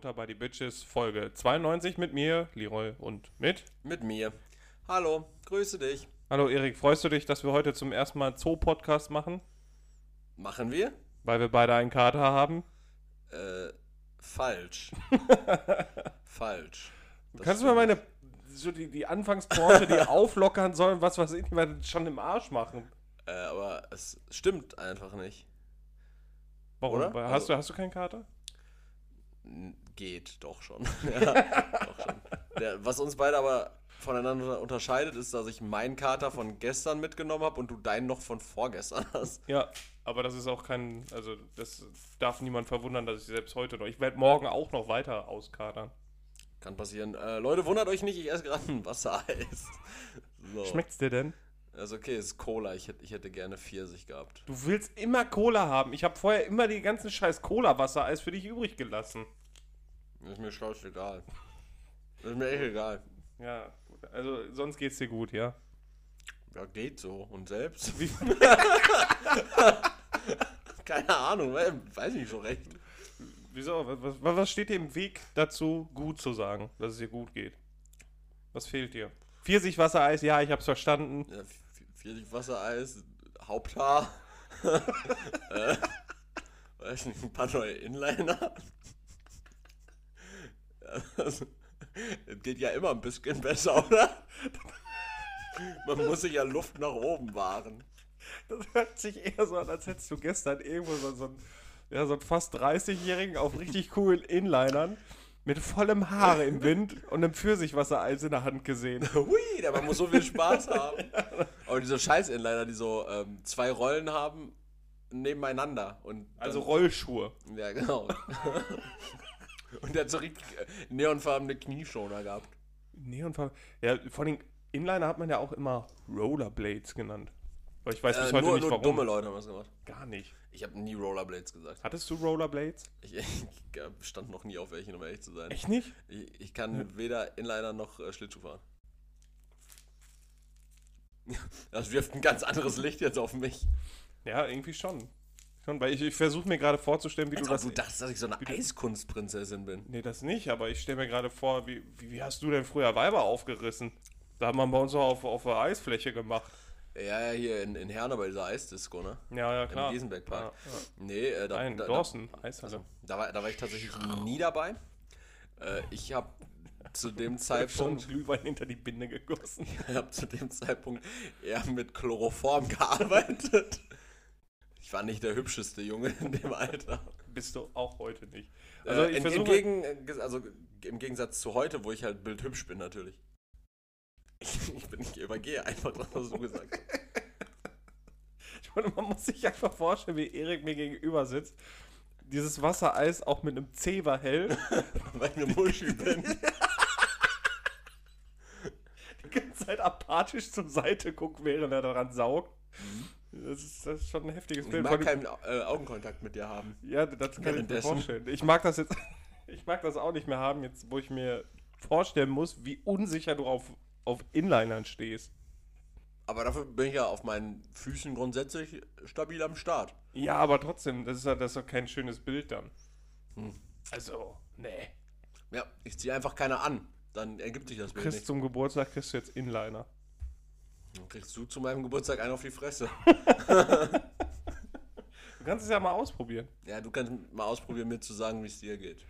Futter by the Bitches, Folge 92 mit mir, Leroy und mit. Mit mir. Hallo, grüße dich. Hallo Erik, freust du dich, dass wir heute zum ersten Mal Zoo-Podcast machen? Machen wir? Weil wir beide einen Kater haben? Äh, falsch. falsch. Das Kannst du mal meine, so die, die Anfangsporte, die auflockern sollen, was weiß ich, schon im Arsch machen? Äh, aber es stimmt einfach nicht. Warum? Oder? Hast, Also- du, hast du keinen Kater? Geht, doch schon. ja, doch schon. Der, was uns beide aber voneinander unterscheidet, ist, dass ich meinen Kater von gestern mitgenommen habe und du deinen noch von vorgestern hast. Ja, aber das ist auch kein, also das darf niemand verwundern, dass ich selbst heute noch, ich werde morgen auch noch weiter auskatern. Kann passieren. Äh, Leute, wundert euch nicht, ich esse gerade ein Wassereis. So. Schmeckt's dir denn? Also okay, es ist Cola. Ich hätte, ich hätte gerne Pfirsich gehabt. Du willst immer Cola haben. Ich habe vorher immer die ganzen scheiß Cola-Wassereis für dich übrig gelassen. Ist mir scheißegal. Ist mir echt egal. Ja. Also sonst geht's dir gut, ja? Ja, geht so. Und selbst? Keine Ahnung, we- weiß nicht so recht. wieso? Was, was, steht dir im Weg dazu, gut zu sagen, dass es dir gut geht? Was fehlt dir? Pfirsich-Wassereis, ja, ich hab's verstanden. Ja, F- Pfirsich Wassereis, Haupthaar. äh, weiß nicht, ein paar neue Inliner. Also, Es geht ja immer ein bisschen besser, oder? Man muss sich ja Luft nach oben wahren. Das hört sich eher so an, als hättest du gestern irgendwo so, so, einen, ja, so einen fast 30-Jährigen auf richtig coolen Inlinern mit vollem Haare im Wind und einem Pfirsichwassereis in der Hand gesehen. Hui, der man muss so viel Spaß haben. Aber diese Scheiß-Inliner, die so ähm, zwei Rollen haben, nebeneinander. Und Also Rollschuhe. Ja, genau. Und der hat so richtig äh, neonfarbene Knieschoner gehabt. Neonfarben. Ja, vor allem Inliner hat man ja auch immer Rollerblades genannt. Aber ich weiß bis Äh, heute nur nicht nur warum. dumme Leute haben das gemacht. Gar nicht. Ich habe nie Rollerblades gesagt. Hattest du Rollerblades? Ich, ich stand noch nie auf welchen, um ehrlich zu sein. Echt nicht? Ich, ich kann weder Inliner noch äh, Schlittschuh fahren. Das wirft ein ganz anderes Licht jetzt auf mich. Ja, irgendwie schon. Schon, weil ich, ich versuche mir gerade vorzustellen, wie Als du das. du dachtest, dass ich so eine Eiskunstprinzessin bin. Nee, das nicht, aber ich stelle mir gerade vor, wie, wie, wie hast du denn früher Weiber aufgerissen? Da hat man bei uns auch auf, auf der Eisfläche gemacht. Ja, ja, hier in, in Herne bei dieser Eisdisco, ne? Ja, ja, klar. Im Giesenbergpark. Ja, ja. Nee, äh, da, Nein, da, Dawson, Da, Eishalle. also, da, war, da war ich tatsächlich nie dabei. Äh, ich habe zu dem Schon Zeitpunkt Glühwein hinter die Binde gegossen. Ich habe zu dem Zeitpunkt eher mit Chloroform gearbeitet. Ich war nicht der hübscheste Junge in dem Alter. Bist du auch heute nicht. Also ich in, im, versuche. Gegen, also im Gegensatz zu heute, wo ich halt bildhübsch bin natürlich. Ich, ich, bin, ich übergehe einfach das, was du gesagt hast. Ich meine, man muss sich einfach vorstellen, wie Erik mir gegenüber sitzt. Dieses Wassereis auch mit einem Zewa hell. Weil ich eine Muschi bin. die ganze Zeit apathisch zur Seite guckt, während er daran saugt. Das, ist, das ist schon ein heftiges Ich Bild. mag Vor allem- keinen äh, Augenkontakt mit dir haben. ja, das kann ich mir vorstellen. Ich mag das jetzt. Ich mag das auch nicht mehr haben, jetzt, wo ich mir vorstellen muss, wie unsicher du auf, auf Inlinern stehst. Aber dafür bin ich ja auf meinen Füßen grundsätzlich stabil am Start. Ja, aber trotzdem, das ist ja das ist doch kein schönes Bild dann. Hm. Also, nee. Ja, ich ziehe einfach keine an. Dann ergibt sich das Bild Kriegst nicht. zum Geburtstag kriegst du jetzt Inliner. Dann kriegst du zu meinem Geburtstag einen auf die Fresse. Du kannst es ja mal ausprobieren. Ja, du kannst mal ausprobieren, mir zu sagen, wie es dir geht.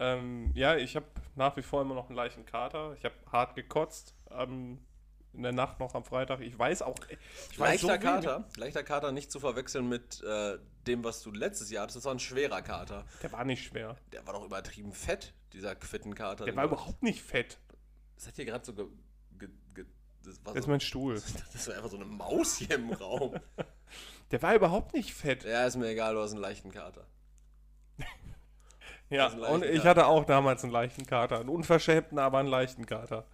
Ähm, ja, ich habe nach wie vor immer noch einen leichten Kater. Ich habe hart gekotzt ähm, in der Nacht noch am Freitag. Ich weiß auch. Ich weiß Leichter so wenig- Kater, leichter Kater nicht zu verwechseln mit äh, dem, was du letztes Jahr hattest. Das war ein schwerer Kater. Der war nicht schwer. Der war doch übertrieben fett, dieser Quittenkater. Der war überhaupt nicht fett. Das hat hier gerade so ge, ge, ge, das, war Das ist so, mein Stuhl. das war einfach so eine Maus hier im Raum. Der war überhaupt nicht fett. Ja, ist mir egal, du hast einen leichten Kater. Ja, leichten und ich Kater. hatte auch damals einen leichten Kater. Einen unverschämten, aber einen leichten Kater.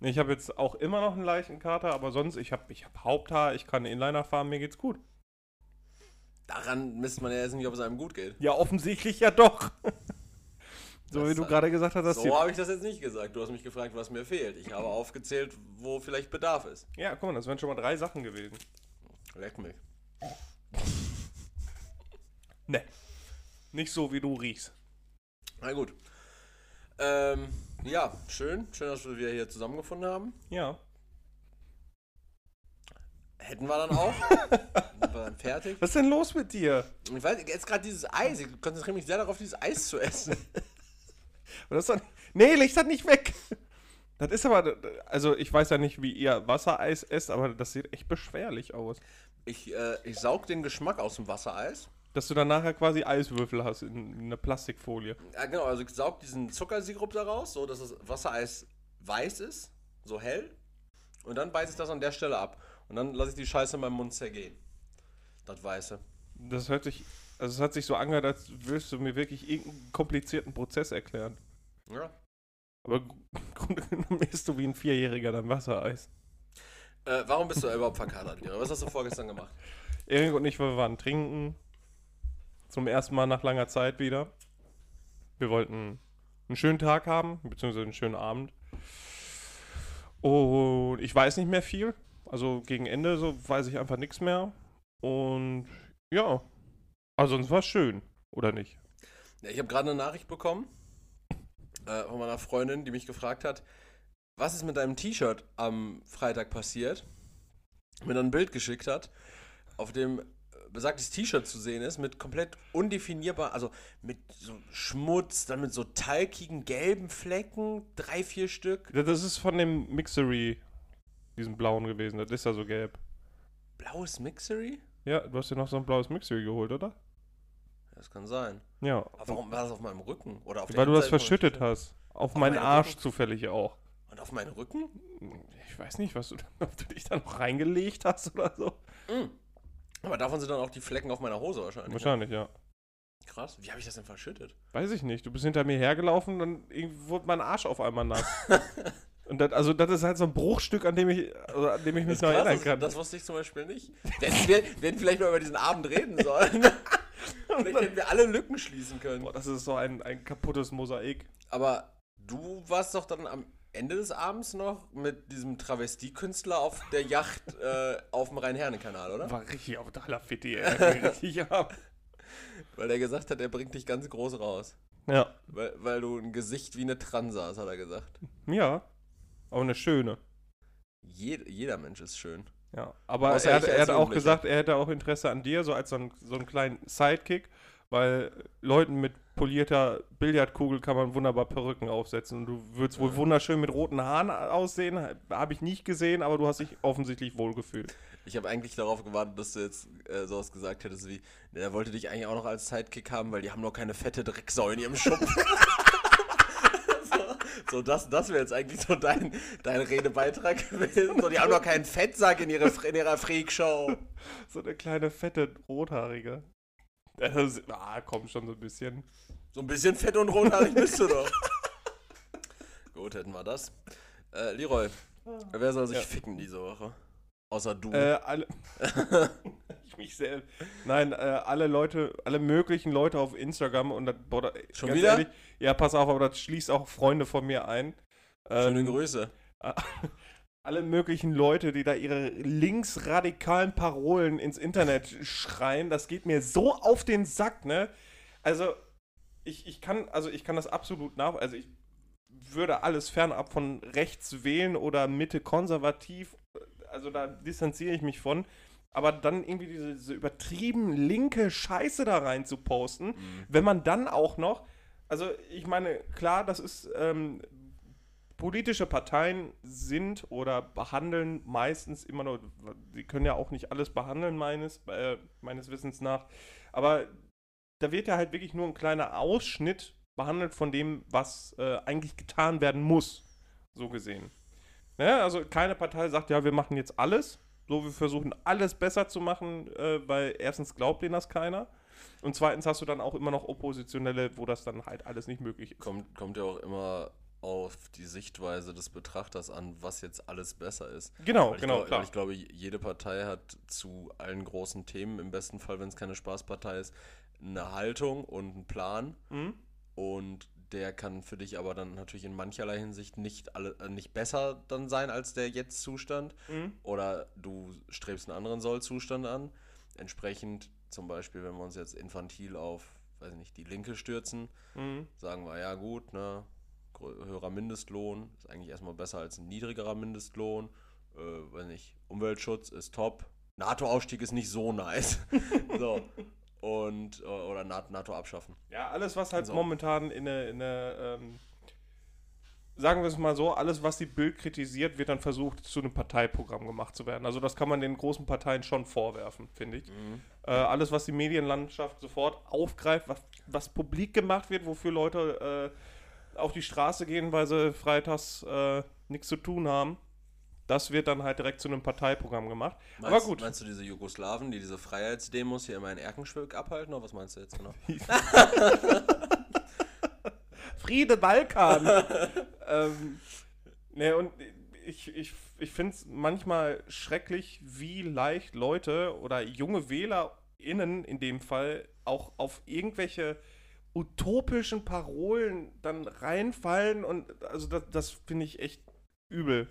Ich habe jetzt auch immer noch einen leichten Kater, aber sonst, ich habe ich hab Haupthaar, ich kann Inliner fahren, mir geht's gut. Daran misst man ja jetzt nicht, ob es einem gut geht. Ja, offensichtlich ja doch. so Das wie du gerade gesagt hast, dass So habe ich das jetzt nicht gesagt. Du hast mich gefragt, was mir fehlt. Ich habe aufgezählt, wo vielleicht Bedarf ist. Ja, guck mal, das wären schon mal drei Sachen gewesen. Leck mich. Ne. Nicht so, wie du riechst. Na gut. Ähm, ja, schön. Schön, dass wir hier zusammengefunden haben. Ja. Hätten wir dann auch. Sind wir dann fertig. Was ist denn los mit dir? Ich weiß, jetzt gerade dieses Eis. Ich konzentriere mich sehr darauf, dieses Eis zu essen. Und das doch, nee, leg das nicht weg. Das ist aber, also ich weiß ja nicht, wie ihr Wassereis esst, aber das sieht echt beschwerlich aus. Ich, äh, ich saug den Geschmack aus dem Wassereis. Dass du dann nachher quasi Eiswürfel hast in, in einer Plastikfolie. Ja, genau. Also ich saug diesen Zuckersirup daraus, so dass das Wassereis weiß ist, so hell. Und dann beiße ich das an der Stelle ab. Und dann lasse ich die Scheiße in meinem Mund zergehen. Das Weiße. Das hört sich, also es hat sich so angehört, als willst du mir wirklich irgendeinen komplizierten Prozess erklären. Ja. Aber im Grunde genommen isst du wie ein Vierjähriger dann Wassereis. Äh, warum bist du überhaupt verkatert, Lira? Was hast du vorgestern gemacht? Erik und ich, wir waren trinken. Zum ersten Mal nach langer Zeit wieder. Wir wollten einen schönen Tag haben, beziehungsweise einen schönen Abend. Und ich weiß nicht mehr viel. Also gegen Ende so weiß ich einfach nichts mehr. Und ja, also es war schön, oder nicht? Ja, ich habe gerade eine Nachricht bekommen äh, von meiner Freundin, die mich gefragt hat, was ist mit deinem T-Shirt am Freitag passiert? Mir dann ein Bild geschickt hat, auf dem besagtes T-Shirt zu sehen ist, mit komplett undefinierbar, also mit so Schmutz, dann mit so talkigen gelben Flecken, drei, vier Stück. Das ist von dem Mixery, diesem blauen gewesen. Das ist ja so gelb. Blaues Mixery? Ja, du hast dir noch so ein blaues Mixery geholt, oder? Das kann sein. Ja. Aber warum war das auf meinem Rücken? Oder auf Weil du das verschüttet hast. Auf meinen meinen Arsch Rücken? zufällig auch. Und auf meinen Rücken? Ich weiß nicht, was du, ob du dich da noch reingelegt hast oder so. Aber davon sind dann auch die Flecken auf meiner Hose wahrscheinlich. Wahrscheinlich, ja. Ne? Krass. Wie habe ich das denn verschüttet? Weiß ich nicht. Du bist hinter mir hergelaufen, dann irgendwie wurde mein Arsch auf einmal nass. Und das, also das ist halt so ein Bruchstück, an dem ich, also an dem ich mich Das, noch krass, erinnern das, kann. das wusste ich zum Beispiel nicht. Wir, hätten- wir, hätten vielleicht mal über diesen Abend reden sollen. vielleicht hätten wir alle Lücken schließen können. Boah, das ist so ein, ein kaputtes Mosaik. Aber du warst doch dann am Ende des Abends noch mit diesem Travestiekünstler auf der Yacht äh, auf dem Rhein-Herne-Kanal, oder? War richtig auf der ey. richtig ab. Weil er gesagt hat, er bringt dich ganz groß raus. Ja. Weil, weil du ein Gesicht wie eine Transe hast, hat er gesagt. Ja. Aber eine schöne. Jed, jeder Mensch ist schön. Ja, aber Außer er, hat- er hat auch gesagt, er hätte auch Interesse an dir, so als so, ein, so einen kleinen Sidekick, weil Leuten mit polierter Billardkugel kann man wunderbar Perücken aufsetzen und du würdest wohl wunderschön mit roten Haaren aussehen, habe ich nicht gesehen, aber du hast dich offensichtlich wohlgefühlt. Ich habe eigentlich darauf gewartet, dass du jetzt äh, sowas gesagt hättest wie, ne, er wollte dich eigentlich auch noch als Sidekick haben, weil die haben noch keine fette Drecksau in ihrem Schuppen. so, das, das wäre jetzt eigentlich so dein, dein Redebeitrag gewesen. So, die haben noch keinen Fettsack in, ihre, in ihrer Freakshow. So eine kleine, fette, rothaarige. Das, ist- ah, komm schon so ein bisschen. So ein bisschen fett und rothaarig bist du doch. Gut, hätten wir das. Äh, Leroy, wer soll sich Ja. ficken diese Woche? Außer du. Äh, alle. ich mich selbst. Nein, äh, alle Leute, alle möglichen Leute auf Instagram und das, boah, da, Schon wieder? ja, pass auf, aber das schließt auch Freunde von mir ein. Schöne Ähm, Grüße. alle möglichen Leute, die da ihre linksradikalen Parolen ins Internet schreien, das geht mir so auf den Sack, ne? Also, ich, ich kann, also ich kann das absolut nach, also ich würde alles fernab von rechts wählen oder Mitte konservativ, also da distanziere ich mich von. Aber dann irgendwie diese, diese übertrieben linke Scheiße da rein zu posten, wenn man dann auch noch, also ich meine, klar, das ist, ähm, politische Parteien sind oder behandeln meistens immer nur, sie können ja auch nicht alles behandeln, meines, äh, meines Wissens nach, aber da wird ja halt wirklich nur ein kleiner Ausschnitt behandelt von dem, was äh, eigentlich getan werden muss, so gesehen. Ne? Also keine Partei sagt, ja, wir machen jetzt alles, so wir versuchen alles besser zu machen, äh, weil erstens glaubt denen das keiner und zweitens hast du dann auch immer noch Oppositionelle, wo das dann halt alles nicht möglich ist. Kommt, kommt ja auch immer auf die Sichtweise des Betrachters an, was jetzt alles besser ist. Genau, Weil ich, genau, glaub, klar. Ich glaube, jede Partei hat zu allen großen Themen, im besten Fall, wenn es keine Spaßpartei ist, eine Haltung und einen Plan. Mhm. Und der kann für dich aber dann natürlich in mancherlei Hinsicht nicht, alle, äh, nicht besser dann sein als der Jetzt-Zustand. Mhm. Oder du strebst einen anderen Soll-Zustand an. Entsprechend, zum Beispiel, wenn wir uns jetzt infantil auf, weiß ich nicht, die Linke stürzen, Mhm. sagen wir, ja gut, ne, höherer Mindestlohn ist eigentlich erstmal besser als ein niedrigerer Mindestlohn. Äh, weiß nicht, Umweltschutz ist top. NATO-Ausstieg ist nicht so nice. so. Und, äh, oder Na- NATO abschaffen. Ja, alles, was halt So. momentan in eine, in eine ähm, sagen wir es mal so, alles, was die Bild kritisiert, wird dann versucht, zu einem Parteiprogramm gemacht zu werden. Also das kann man den großen Parteien schon vorwerfen, finde ich. Äh, alles, was die Medienlandschaft sofort aufgreift, was, was publik gemacht wird, wofür Leute äh, auf die Straße gehen, weil sie freitags äh, nichts zu tun haben, das wird dann halt direkt zu einem Parteiprogramm gemacht. Meinst, Aber gut. Meinst du diese Jugoslawen, die diese Freiheitsdemos hier immer in Erkenschwick abhalten? Oder was meinst du jetzt genau? Friede Balkan. ähm, ne, und ich, ich, ich finde es manchmal schrecklich, wie leicht Leute oder junge WählerInnen in dem Fall auch auf irgendwelche utopischen Parolen dann reinfallen und also das, das finde ich echt übel.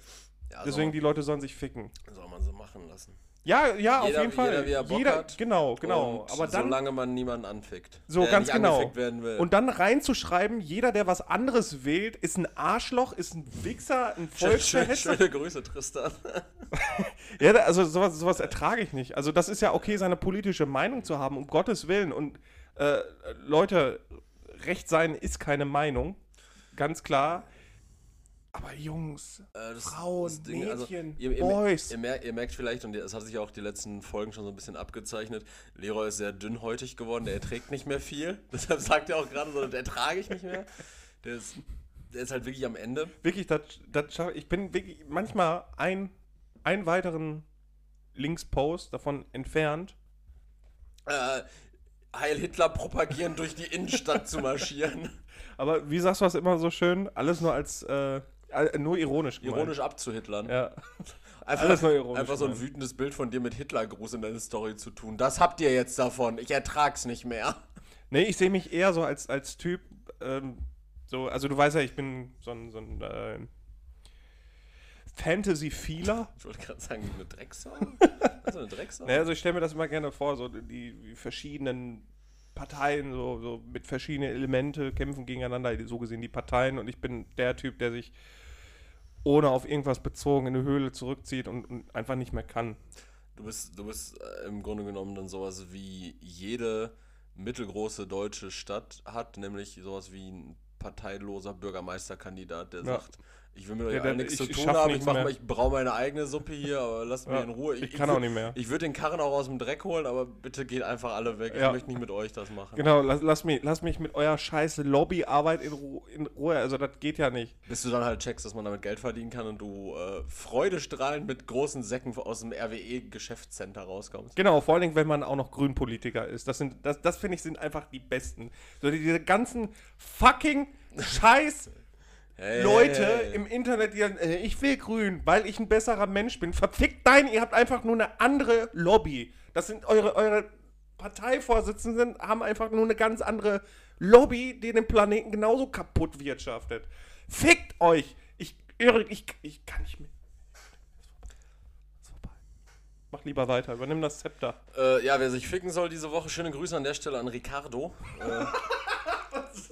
Ja, Deswegen soll, die Leute sollen sich ficken. soll man so machen lassen. Ja, ja, auf Jeder- jeden Fall. jeder, wie er hat. genau, genau. Aber dann solange man niemanden anfickt. So, ganz genau. Und dann reinzuschreiben, jeder, der was anderes wählt, ist ein Arschloch, ist ein Wichser, ein Volksverhetzer. schöne Grüße, Tristan. Ja, also sowas, sowas ertrage ich nicht. Also das ist ja okay, seine politische Meinung zu haben, um Gottes Willen. Und äh, Leute, Recht sein ist keine Meinung, ganz klar. Aber Jungs, Äh, das- Frauen, das Ding, also, Mädchen, ihr, ihr, Boys. Ihr, mer ihr merkt vielleicht, und es hat sich auch die letzten Folgen schon so ein bisschen abgezeichnet, Leroy ist sehr dünnhäutig geworden, der erträgt nicht mehr viel. Deshalb sagt er auch gerade so, der ertrage ich nicht mehr. Der ist, der ist halt wirklich am Ende. wirklich, das, das schaff, ich bin wirklich manchmal ein, einen weiteren Linkspost davon entfernt. Äh, Heil Hitler propagieren, durch die Innenstadt zu marschieren. Aber wie sagst du das immer so schön? Alles nur als, äh, nur ironisch gemeint. Ironisch abzuhitlern. Ja. Einfach, Alles nur ironisch einfach so ein wütendes Bild von dir mit Hitlergruß in deine Story zu tun. Das habt ihr jetzt davon. Ich ertrag's nicht mehr. Nee, ich sehe mich eher so als, als Typ, ähm, so, also du weißt ja, ich bin so ein, so ein äh, Fantasy-Feeler. Ich wollte gerade sagen, eine Drecksau. Also eine Drecksau? Naja, also ich stelle mir das immer gerne vor, so die, die verschiedenen Parteien, so, so mit verschiedenen Elemente kämpfen gegeneinander, so gesehen die Parteien und ich bin der Typ, der sich ohne auf irgendwas bezogen in eine Höhle zurückzieht und, und einfach nicht mehr kann. Du bist, du bist äh, im Grunde genommen dann sowas wie jede mittelgroße deutsche Stadt hat, nämlich sowas wie ein parteiloser Bürgermeisterkandidat, der Ja. sagt, ich will mit euch Ja, nichts ich- zu ich tun haben, ich, mach mal, ich braue meine eigene Suppe hier, aber lasst mich Ja, in Ruhe. ich kann auch nicht mehr. Ich würde den Karren auch aus dem Dreck holen, aber bitte geht einfach alle weg. Ja. Ich möchte nicht mit euch das machen. Genau, lass, lass, mich, lass mich mit eurer scheiß Lobbyarbeit in, Ru in Ruhe, also das geht ja nicht. Bis du dann halt checkst, dass man damit Geld verdienen kann und du äh, freudestrahlend mit großen Säcken aus dem RWE-Geschäftscenter rauskommst. Genau, vor allen Dingen, wenn man auch noch Grünpolitiker ist. Das, sind, das, das finde ich, sind einfach die Besten. So die- diese ganzen fucking Scheiß Hey, Leute hey, hey. im Internet, die dann, äh, ich will grün, weil ich ein besserer Mensch bin. Verfickt dein, ihr habt einfach nur eine andere Lobby. Das sind eure, eure Parteivorsitzenden, haben einfach nur eine ganz andere Lobby, die den Planeten genauso kaputt wirtschaftet. Fickt euch! Ich, ich, ich kann nicht mehr. Mach lieber weiter, übernimm das Zepter. Äh, ja, wer sich ficken soll diese Woche, schöne Grüße an der Stelle an Ricardo. Äh,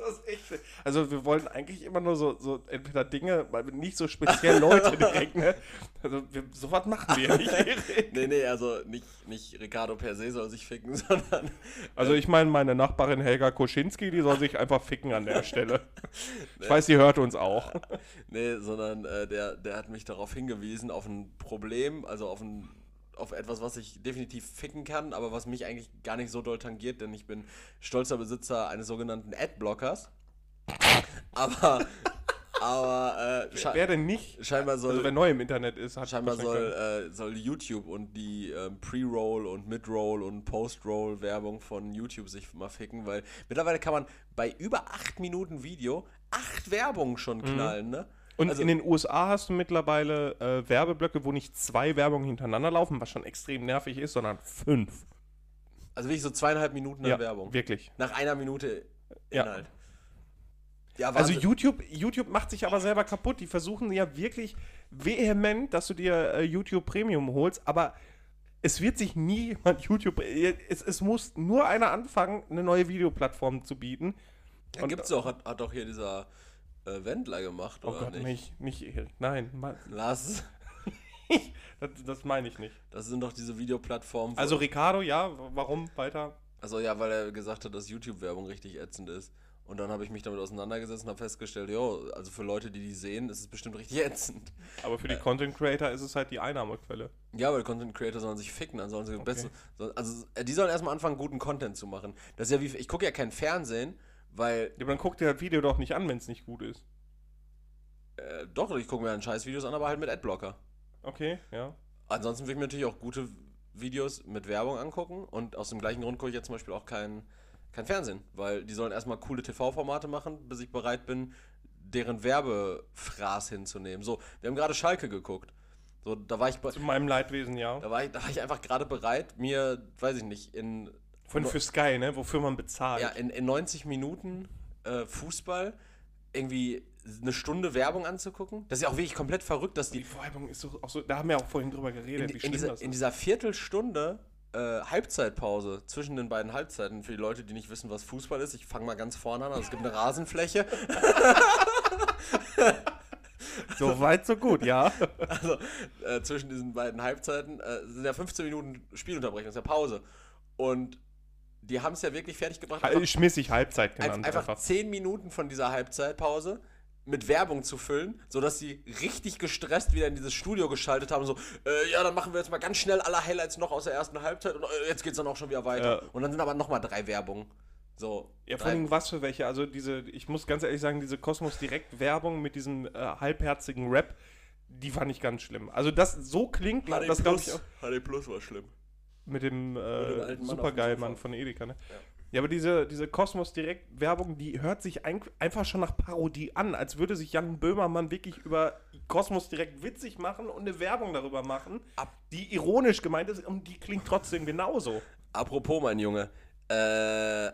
Das ist echt. Also wir wollen eigentlich immer nur so, so entweder Dinge, weil wir nicht so speziell Leute direkt, ne? Also wir, sowas machen wir nicht. Erik. nee, nee, also nicht, nicht Ricardo per se soll sich ficken, sondern Also ich meine meine Nachbarin Helga Koschinski, die soll sich einfach ficken an der Stelle. Ich weiß, sie hört uns auch. nee, sondern äh, der, der hat mich darauf hingewiesen, auf ein Problem, also auf ein auf etwas, was ich definitiv ficken kann, aber was mich eigentlich gar nicht so doll tangiert, denn ich bin stolzer Besitzer eines sogenannten Adblockers. Aber, aber äh, Wer denn nicht? scheinbar soll, Also wer neu im Internet ist, hat Scheinbar soll, äh, soll YouTube und die ähm, Pre-Roll und Mid-Roll und Post-Roll-Werbung von YouTube sich mal ficken, weil mittlerweile kann man bei über 8 Minuten Video 8 Werbungen schon knallen, ne? Und also- in den USA hast du mittlerweile äh, Werbeblöcke, wo nicht zwei Werbungen hintereinander laufen, was schon extrem nervig ist, sondern fünf. Also wirklich so zweieinhalb Minuten an Werbung. wirklich. Nach einer Minute Ja. Inhalt. Ja, Also Wahnsinn. YouTube, YouTube macht sich aber selber kaputt. Die versuchen ja wirklich vehement, dass du dir äh, YouTube Premium holst, aber es wird sich nie jemand YouTube. Es, es muss nur einer anfangen, eine neue Videoplattform zu bieten. Ja, Und- gibt's doch, hat, hat doch hier dieser äh, Wendler gemacht, Oh oder Gott, nicht? nicht, nicht, nein, Mann, Lass. das, das meine ich nicht. Das sind doch diese Videoplattformen. Also Ricardo, ja, warum weiter? Also ja, weil er gesagt hat, dass YouTube-Werbung richtig ätzend ist. Und dann habe ich mich damit auseinandergesetzt und habe festgestellt, jo, also für Leute, die die sehen, ist es bestimmt richtig ätzend. Aber für die Content Creator ist es halt die Einnahmequelle. Ja, weil Content Creator sollen sich ficken, dann sollen sie Okay. besser. Also äh, die sollen erstmal anfangen, guten Content zu machen. Das ist ja wie, ich gucke ja kein Fernsehen, weil, Ja, aber dann guck dir das Video doch nicht an, wenn es nicht gut ist. äh, doch, ich gucke mir dann Scheißvideos an, aber halt mit Adblocker. Okay, ja. Ansonsten will ich mir natürlich auch gute Videos mit Werbung angucken und aus dem gleichen Grund gucke ich jetzt zum Beispiel auch kein, kein Fernsehen, weil die sollen erstmal coole TV-Formate machen, bis ich bereit bin, deren Werbefraß hinzunehmen. So, wir haben gerade Schalke geguckt. So, da war ich, Zu meinem Leidwesen, ja. da war ich, da war ich einfach gerade bereit, mir, weiß ich nicht, in, Von für Sky, ne? Wofür man bezahlt. ja, in, in 90 Minuten äh, Fußball irgendwie eine Stunde Werbung anzugucken. Das ist ja auch wirklich komplett verrückt, dass die, die Werbung ist auch so, da haben wir auch vorhin drüber geredet, in, wie in, schlimm dieser, das in ist. dieser Viertelstunde äh, Halbzeitpause zwischen den beiden Halbzeiten, für die Leute, die nicht wissen, was Fußball ist, ich fange mal ganz vorne an, also es gibt eine Rasenfläche, So weit, so gut, ja. also äh, zwischen diesen beiden Halbzeiten äh, sind ja 15 Minuten Spielunterbrechung, ist ja Pause. Und die haben es ja wirklich fertig gebracht, Schmissig Halbzeit genannt. einfach Einfach. 10 Minuten von dieser Halbzeitpause mit Werbung zu füllen, sodass sie richtig gestresst wieder in dieses Studio geschaltet haben. So, äh, ja, dann machen wir jetzt mal ganz schnell alle Highlights noch aus der ersten Halbzeit und äh, jetzt geht's dann auch schon wieder weiter. Ja. Und dann sind aber nochmal drei Werbungen. So. Ja, vor allem was für welche. Also diese, ich muss ganz ehrlich sagen, diese Kosmos Direkt Werbung mit diesem äh, halbherzigen Rap, die fand ich ganz schlimm. Also das so klingt, HD das glaube ich auch HD Plus war schlimm. Mit dem äh, Supergeil-Mann von Edeka, ne? Ja. Ja, aber diese, diese Kosmos Direkt Werbung, die hört sich ein, einfach schon nach Parodie an, als würde sich Jan Böhmermann wirklich über Kosmos Direkt witzig machen und eine Werbung darüber machen, Ab- die ironisch gemeint ist und die klingt trotzdem genauso. Apropos, mein Junge, äh,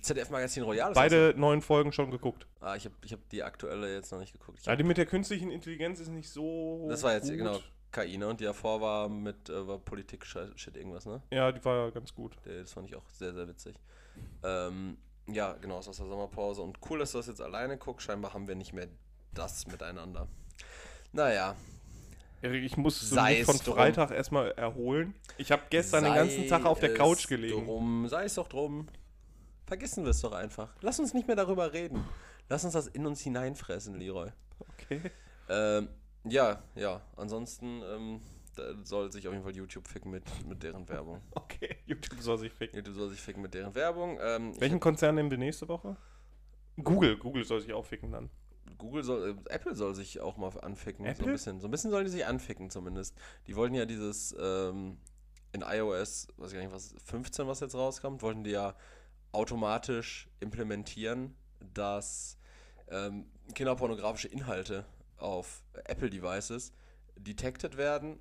ZDF Magazin Royal ist Beide neuen Folgen schon geguckt. Ah, ich habe ich hab die aktuelle jetzt noch nicht geguckt. Ich Ja, die mit der künstlichen Intelligenz ist nicht so. das war jetzt, gut. genau, KI, ne? Und die davor war mit äh, war Politik-Shit irgendwas, ne? Ja, die war ganz gut. Das fand ich auch sehr, sehr witzig. Ähm, ja, genau, ist aus der Sommerpause. Und cool, dass du das jetzt alleine guckst. Scheinbar haben wir nicht mehr das miteinander. Naja, Erik, ich muss Sei mich von es drum. Freitag erstmal erholen. Ich habe gestern den ganzen sei Tag auf der Couch gelegen. Drum, sei es doch drum. Vergessen wir es doch einfach. Lass uns nicht mehr darüber reden. Lass uns das in uns hineinfressen, Leroy. Okay. Ähm, ja, ja. Ansonsten ähm, da soll sich auf jeden Fall YouTube ficken mit, mit deren Werbung. Okay, YouTube soll sich ficken. YouTube soll sich ficken mit deren Werbung. Ähm, Welchen Konzern nehmen wir nächste Woche? Google. Google soll sich auch ficken dann. Google soll, äh, Apple soll sich auch mal anficken. So Apple? ein bisschen. So ein bisschen sollen die sich anficken zumindest. Die wollten ja dieses ähm, in iOS, weiß ich gar nicht, was 15, was jetzt rauskommt, wollten die ja automatisch implementieren, dass ähm, kinderpornografische Inhalte auf Apple-Devices detected werden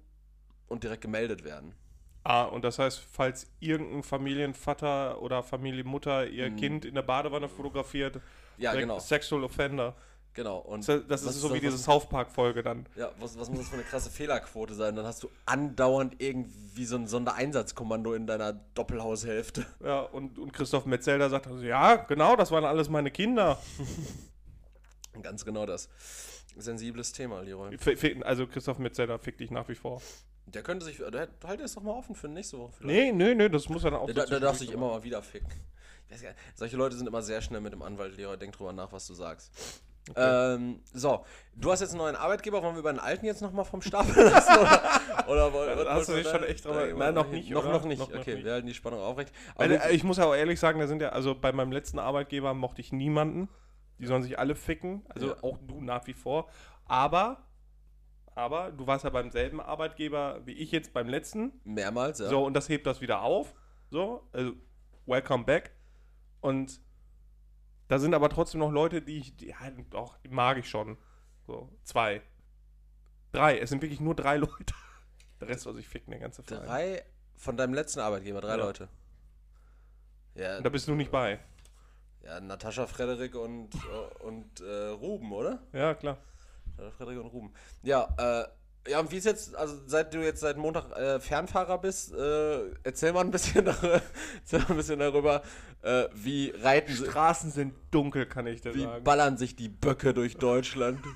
und direkt gemeldet werden. Ah, und das heißt, falls irgendein Familienvater oder Familienmutter ihr Mhm. Kind in der Badewanne fotografiert, Ja, genau. Sexual Offender. genau. Und Das, ist so wie diese South Park-Folge dann. Ja, was, was muss das für eine krasse Fehlerquote sein? Dann hast du andauernd irgendwie so ein Sondereinsatzkommando in deiner Doppelhaushälfte. Ja, und, und Christoph Metzelder sagt also, ja, genau, das waren alles meine Kinder. Ganz genau das. Sensibles Thema, Leroy. Also Christoph Metzelder fickt dich nach wie vor. Der könnte sich. Der, halt es doch mal offen für nächste Woche. vielleicht. Nee, nee, nee, das muss er dann auch Der, der, darf sich immer mal wieder ficken. Nicht, solche Leute sind immer sehr schnell mit dem Anwalt, Leroy. Denk drüber nach, was du sagst. Ähm, so, du hast jetzt einen neuen Arbeitgeber. Wollen wir über den alten jetzt nochmal vom Stapel lassen? Oder, oder woll- Ja, hast du dich schon echt drüber- Nein, noch nicht, Noch, noch nicht. Noch- noch okay, nicht. wir halten die Spannung aufrecht. Weil, äh, ich muss ja auch ehrlich sagen, da sind ja, also bei meinem letzten Arbeitgeber mochte ich niemanden. Die sollen sich alle ficken. Also Ja. auch du nach wie vor. Aber, aber du warst ja beim selben Arbeitgeber wie ich jetzt beim letzten. mehrmals, ja. So, und das hebt das wieder auf. So, also welcome back. Und da sind aber trotzdem noch Leute, die ich, die, ja, doch, die mag ich schon. So, zwei. Drei. Es sind wirklich nur drei Leute. Der Rest soll sich ficken, der ganze Verein. Drei von deinem letzten Arbeitgeber, drei Ja. Leute. Ja, Und da bist du nicht bei. Ja Natascha, Frederik und, äh, und äh, Ruben, oder? Ja, klar. Frederik und Ruben. Ja, äh, Ja, und wie ist jetzt, also seit du jetzt seit Montag äh, Fernfahrer bist, äh, erzähl mal ein bisschen darüber, erzähl mal ein bisschen darüber wie reiten sie, Straßen sind dunkel, kann ich dir wie sagen. ballern sich die Böcke durch Deutschland.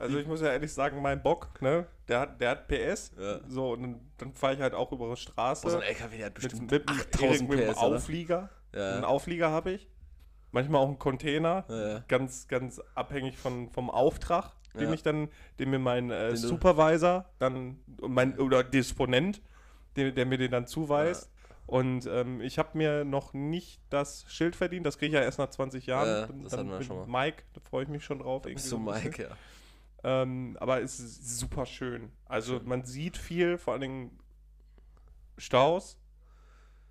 Also ich muss ja ehrlich sagen, mein Bock, ne, der hat, der hat PS. Ja. So, und dann, dann fahre ich halt auch über die Straße. Oh, so ein LKW, der hat mit, bestimmt mit, einem- 8000 mit einem PS? Auflieger. Ja. Einen Auflieger habe ich. Manchmal auch einen Container. Ja. Ganz, ganz abhängig von, vom Auftrag, den Ja. ich dann, den mir mein äh, Supervisor dann, mein, oder Disponent, der, der mir den dann zuweist. Und ähm, ich habe mir noch nicht das Schild verdient, das kriege ich ja erst nach 20 Jahren. Ja, Dann- das dann mit schon mal. Mike, da freue ich mich schon drauf. Bist so du ein. Mike, ja. Ähm, aber es ist super schön. Also man sieht viel, vor allen Dingen Staus.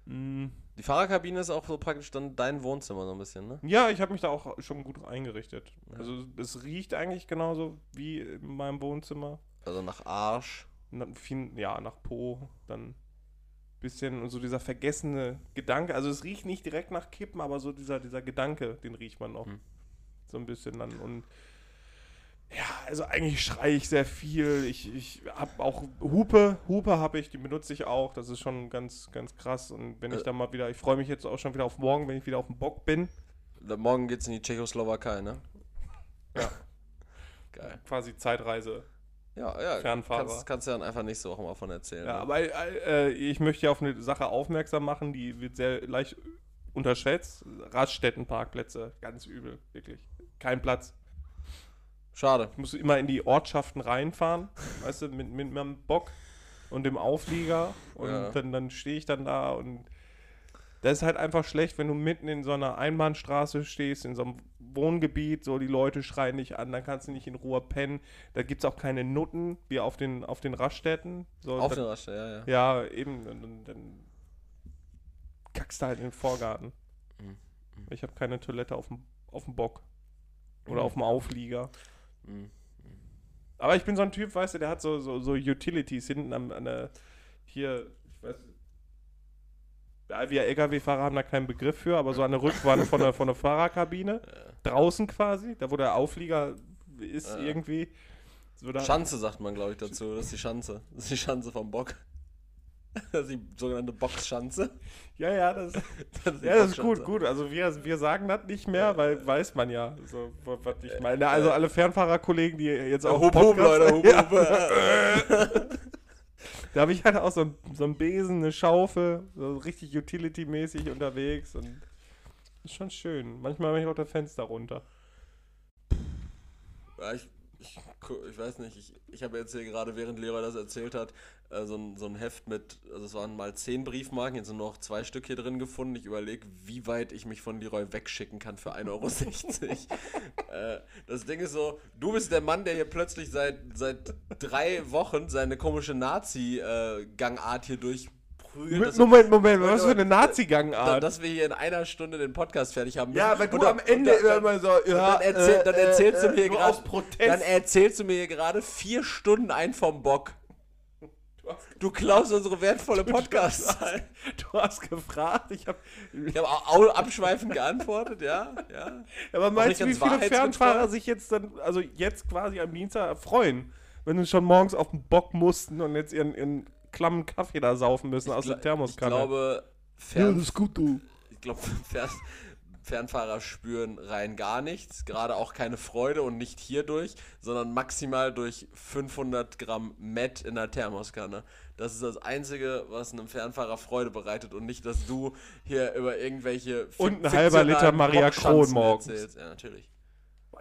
Mm, Die Fahrerkabine ist auch so praktisch dann dein Wohnzimmer so ein bisschen, ne? Ja, ich habe mich da auch schon gut eingerichtet. Ja. Also es riecht eigentlich genauso wie in meinem Wohnzimmer. Also nach Arsch. Na, viel, ja, nach Po, dann bisschen so dieser vergessene Gedanke. Also es riecht nicht direkt nach Kippen, aber so dieser, dieser Gedanke, den riecht man noch. Hm. So ein bisschen dann. Und ja, also eigentlich schreie ich sehr viel. Ich, ich habe auch Hupe, Hupe habe ich, die benutze ich auch. Das ist schon ganz, ganz krass. Und wenn ich Äh. dann mal wieder, ich freue mich jetzt auch schon wieder auf morgen, wenn ich wieder auf dem Bock bin. Da- Morgen geht's in die Tschechoslowakei, ne? Ja. Geil. Quasi Zeitreise. Ja, ja. Fernfahrer. Kannst, kannst du dann einfach nicht so auch mal von erzählen. Ja, ne? aber äh, ich möchte ja auf eine Sache aufmerksam machen, die wird sehr leicht unterschätzt. Raststättenparkplätze, ganz übel, wirklich. Kein Platz. Schade. Ich muss immer in die Ortschaften reinfahren, weißt du, mit, mit meinem Bock und dem Auflieger. Und Ja. dann, dann stehe ich dann da und das ist halt einfach schlecht, wenn du mitten in so einer Einbahnstraße stehst, in so einem Wohngebiet, so die Leute schreien dich an, dann kannst du nicht in Ruhe pennen. Da gibt es auch keine Nutten, wie auf den, auf den Raststätten. So, Auf da- den Rasch, ja, ja. ja, eben. Und dann kackst du halt in den Vorgarten. Mhm. Ich habe keine Toilette auf dem, auf dem Bock. Oder Mhm. auf dem Auflieger. Mhm. Aber ich bin so ein Typ, weißt du, der hat so, so, so Utilities hinten am, an der. Hier, ich weiß. Ja, wir LKW-Fahrer haben da keinen Begriff für, aber so an der Rückwand von der, von der Fahrerkabine. Draußen quasi, da wo der Auflieger ist Ja. irgendwie. So Schanze sagt man, glaube ich, dazu. Das ist die Schanze. Das ist die Schanze vom Bock. Das ist die sogenannte Boxschanze. Ja, ja, das, Das ist Ja, das ist gut, gut. Also wir, wir sagen das nicht mehr, weil weiß man ja, so, wa- was ich meine. Also alle Fernfahrerkollegen, die jetzt auch hup, Podcast- Leute, hup, ja, hup. Da habe ich halt auch so, ein- so einen Besen, eine Schaufel, so richtig utility-mäßig unterwegs und ist schon schön. Manchmal mache ich auch das Fenster runter. Ja, ich, ich, ich weiß nicht, ich, ich habe jetzt hier gerade, während Leroy das erzählt hat, äh, so, ein, so ein Heft mit, also es waren mal zehn Briefmarken, jetzt sind noch zwei Stück hier drin gefunden. Ich überlege, wie weit ich mich von Leroy wegschicken kann für 1,60 Euro. äh, das Ding ist so, du bist der Mann, der hier plötzlich seit, seit drei Wochen seine komische Nazi-Gangart hier durchprügelt. Dass- Moment, Moment, was für eine Nazi-Gangart. dass wir hier in einer Stunde den Podcast fertig haben müssen. Ja, weil du am Ende immer so, ja, dann, erzähl, äh, dann erzählst äh, du mir äh, nur gerade. Dann erzählst du mir hier gerade vier Stunden ein vom Bock. Du klaust unsere wertvolle Podcast-Zeit. Du hast gefragt, ich habe. Ich habe auch au- abschweifend geantwortet, ja, ja. Aber meinst du, wie viele. Fernfahrer sich jetzt dann, also jetzt quasi am Dienstag freuen, wenn sie schon morgens auf den Bock mussten und jetzt ihren, ihren klammen Kaffee da saufen müssen aus gla- der Thermoskanne? Ich glaube, ja, Fern, das ist gut, du. ich glaube Fern, Fernfahrer spüren rein gar nichts, gerade auch keine Freude und nicht hierdurch, sondern maximal durch 500 Gramm Met in der Thermoskanne. Das ist das Einzige, was einem Fernfahrer Freude bereitet und nicht, dass du hier über irgendwelche Und ein halber Liter Maria Kron morgens. erzählst. Ja, natürlich.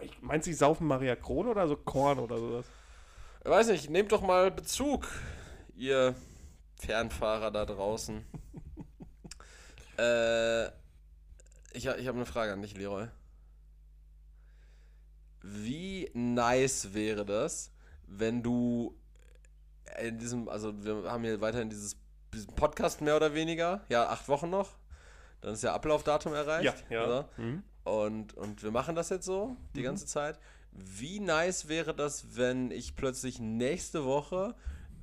Ich, meinst du, sie saufen Maria Kron oder so Korn oder sowas? Ich weiß nicht, nehmt doch mal Bezug, ihr Fernfahrer da draußen. äh, ich, ich habe eine Frage an dich, Leroy. Wie nice wäre das, wenn du in diesem, also wir haben hier weiterhin dieses, diesen Podcast mehr oder weniger, ja, acht Wochen noch, dann ist ja Ablaufdatum erreicht. oder? Hm? Und, und wir machen das jetzt so die ganze Zeit. Wie nice wäre das, wenn ich plötzlich nächste Woche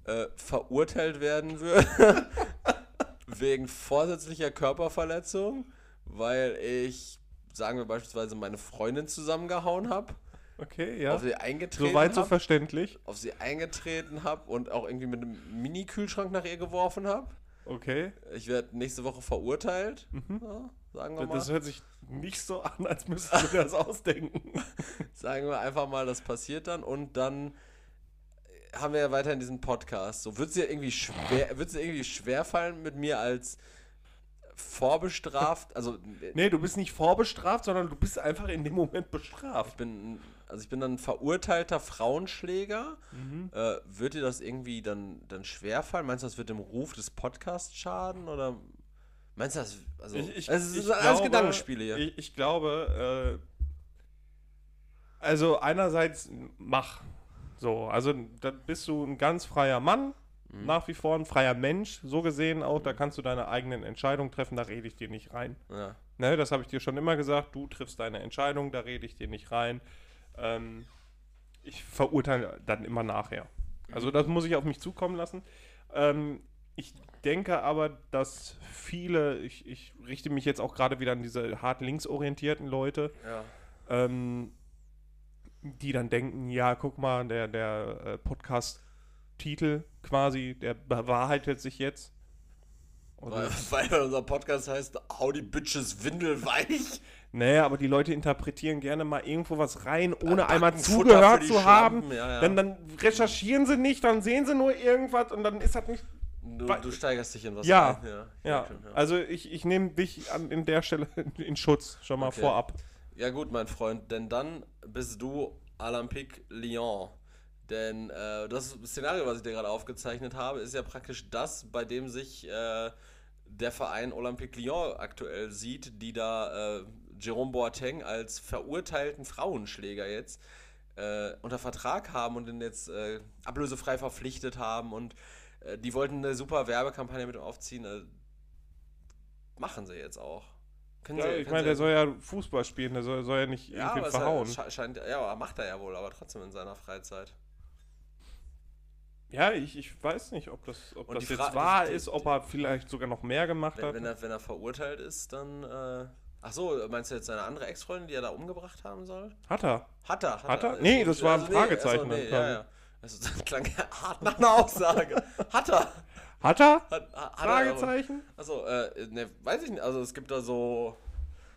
äh, verurteilt werden würde wegen vorsätzlicher Körperverletzung, weil ich, sagen wir beispielsweise, meine Freundin zusammengehauen habe Okay, ja. auf sie eingetreten Soweit so hab, verständlich. auf sie eingetreten habe und auch irgendwie mit einem Mini-Kühlschrank nach ihr geworfen habe. Okay. Ich werde nächste Woche verurteilt, ja, sagen wir mal. Das hört sich nicht so an, als müsstest du das ausdenken. Sagen wir einfach mal, das passiert dann und dann haben wir ja weiterhin diesen Podcast. So wird es dir irgendwie schwer, wird dir irgendwie schwer fallen mit mir als vorbestraft, also Nee, du bist nicht vorbestraft, sondern du bist einfach in dem Moment ich bestraft. bin also ich bin dann verurteilter Frauenschläger. Äh, wird dir das irgendwie dann dann schwer fallen? Meinst du, das wird dem Ruf des Podcasts schaden oder meinst du das also Ich, ich, es ich sind alles glaube- Gedankenspiele hier. Ich, ich glaube, äh, also einerseits mach. So, also da bist du ein ganz freier Mann, Mhm. nach wie vor ein freier Mensch, so gesehen auch, da kannst du deine eigenen Entscheidungen treffen, da rede ich dir nicht rein. ja. Ne, das habe ich dir schon immer gesagt, du triffst deine Entscheidung, da rede ich dir nicht rein. Ähm, ich verurteile dann immer nachher. Also das muss ich auf mich zukommen lassen. Ähm, ich denke aber, dass viele, ich, ich richte mich jetzt auch gerade wieder an diese hart linksorientierten Leute, ja. ähm, die dann denken, ja, guck mal, der, der äh, Podcast-Titel quasi, der bewahrheitet sich jetzt. Weil, weil unser Podcast heißt Hau die Bitches windelweich. nee, aber die Leute interpretieren gerne mal irgendwo was rein, ohne einmal zugehört zu haben. Ja, ja. Dann, dann recherchieren sie nicht, dann sehen sie nur irgendwas und dann ist das nicht. Du, du steigerst dich in was Ja. ein. Ja, ja. also ich, ich nehme dich an in der Stelle in Schutz, schon mal Okay. vorab. Ja gut, mein Freund, denn dann bist du Olympique Lyon. Denn äh, das Szenario, was ich dir gerade aufgezeichnet habe, ist ja praktisch das, bei dem sich äh, der Verein Olympique Lyon aktuell sieht, die da äh, Jerome Boateng als verurteilten Frauenschläger jetzt äh, unter Vertrag haben und ihn jetzt äh, ablösefrei verpflichtet haben und äh, die wollten eine super Werbekampagne mit aufziehen. Machen sie jetzt auch. Können Ja, sie- ich meine, der soll ja Fußball spielen, der soll, soll ja nicht ja, irgendwie verhauen. sche- scheint, ja, aber macht er ja wohl, aber trotzdem in seiner Freizeit. Ja, ich, ich weiß nicht, ob das, ob Und das jetzt wahr ist, ob er vielleicht sogar noch mehr gemacht Wenn, hat. wenn, er, wenn er verurteilt ist, dann. Äh, ach so, meinst du jetzt seine andere Ex-Freundin, die er da umgebracht haben soll? Hat er. Hat er. Hat er? Nee, das war ein Fragezeichen Nee, dann ja, quasi. ja. Also, das klang hart nach einer Aussage. Hat er. Hat er? Hat, hat er Fragezeichen? Achso, äh, ne, weiß ich nicht. Also, es gibt da so.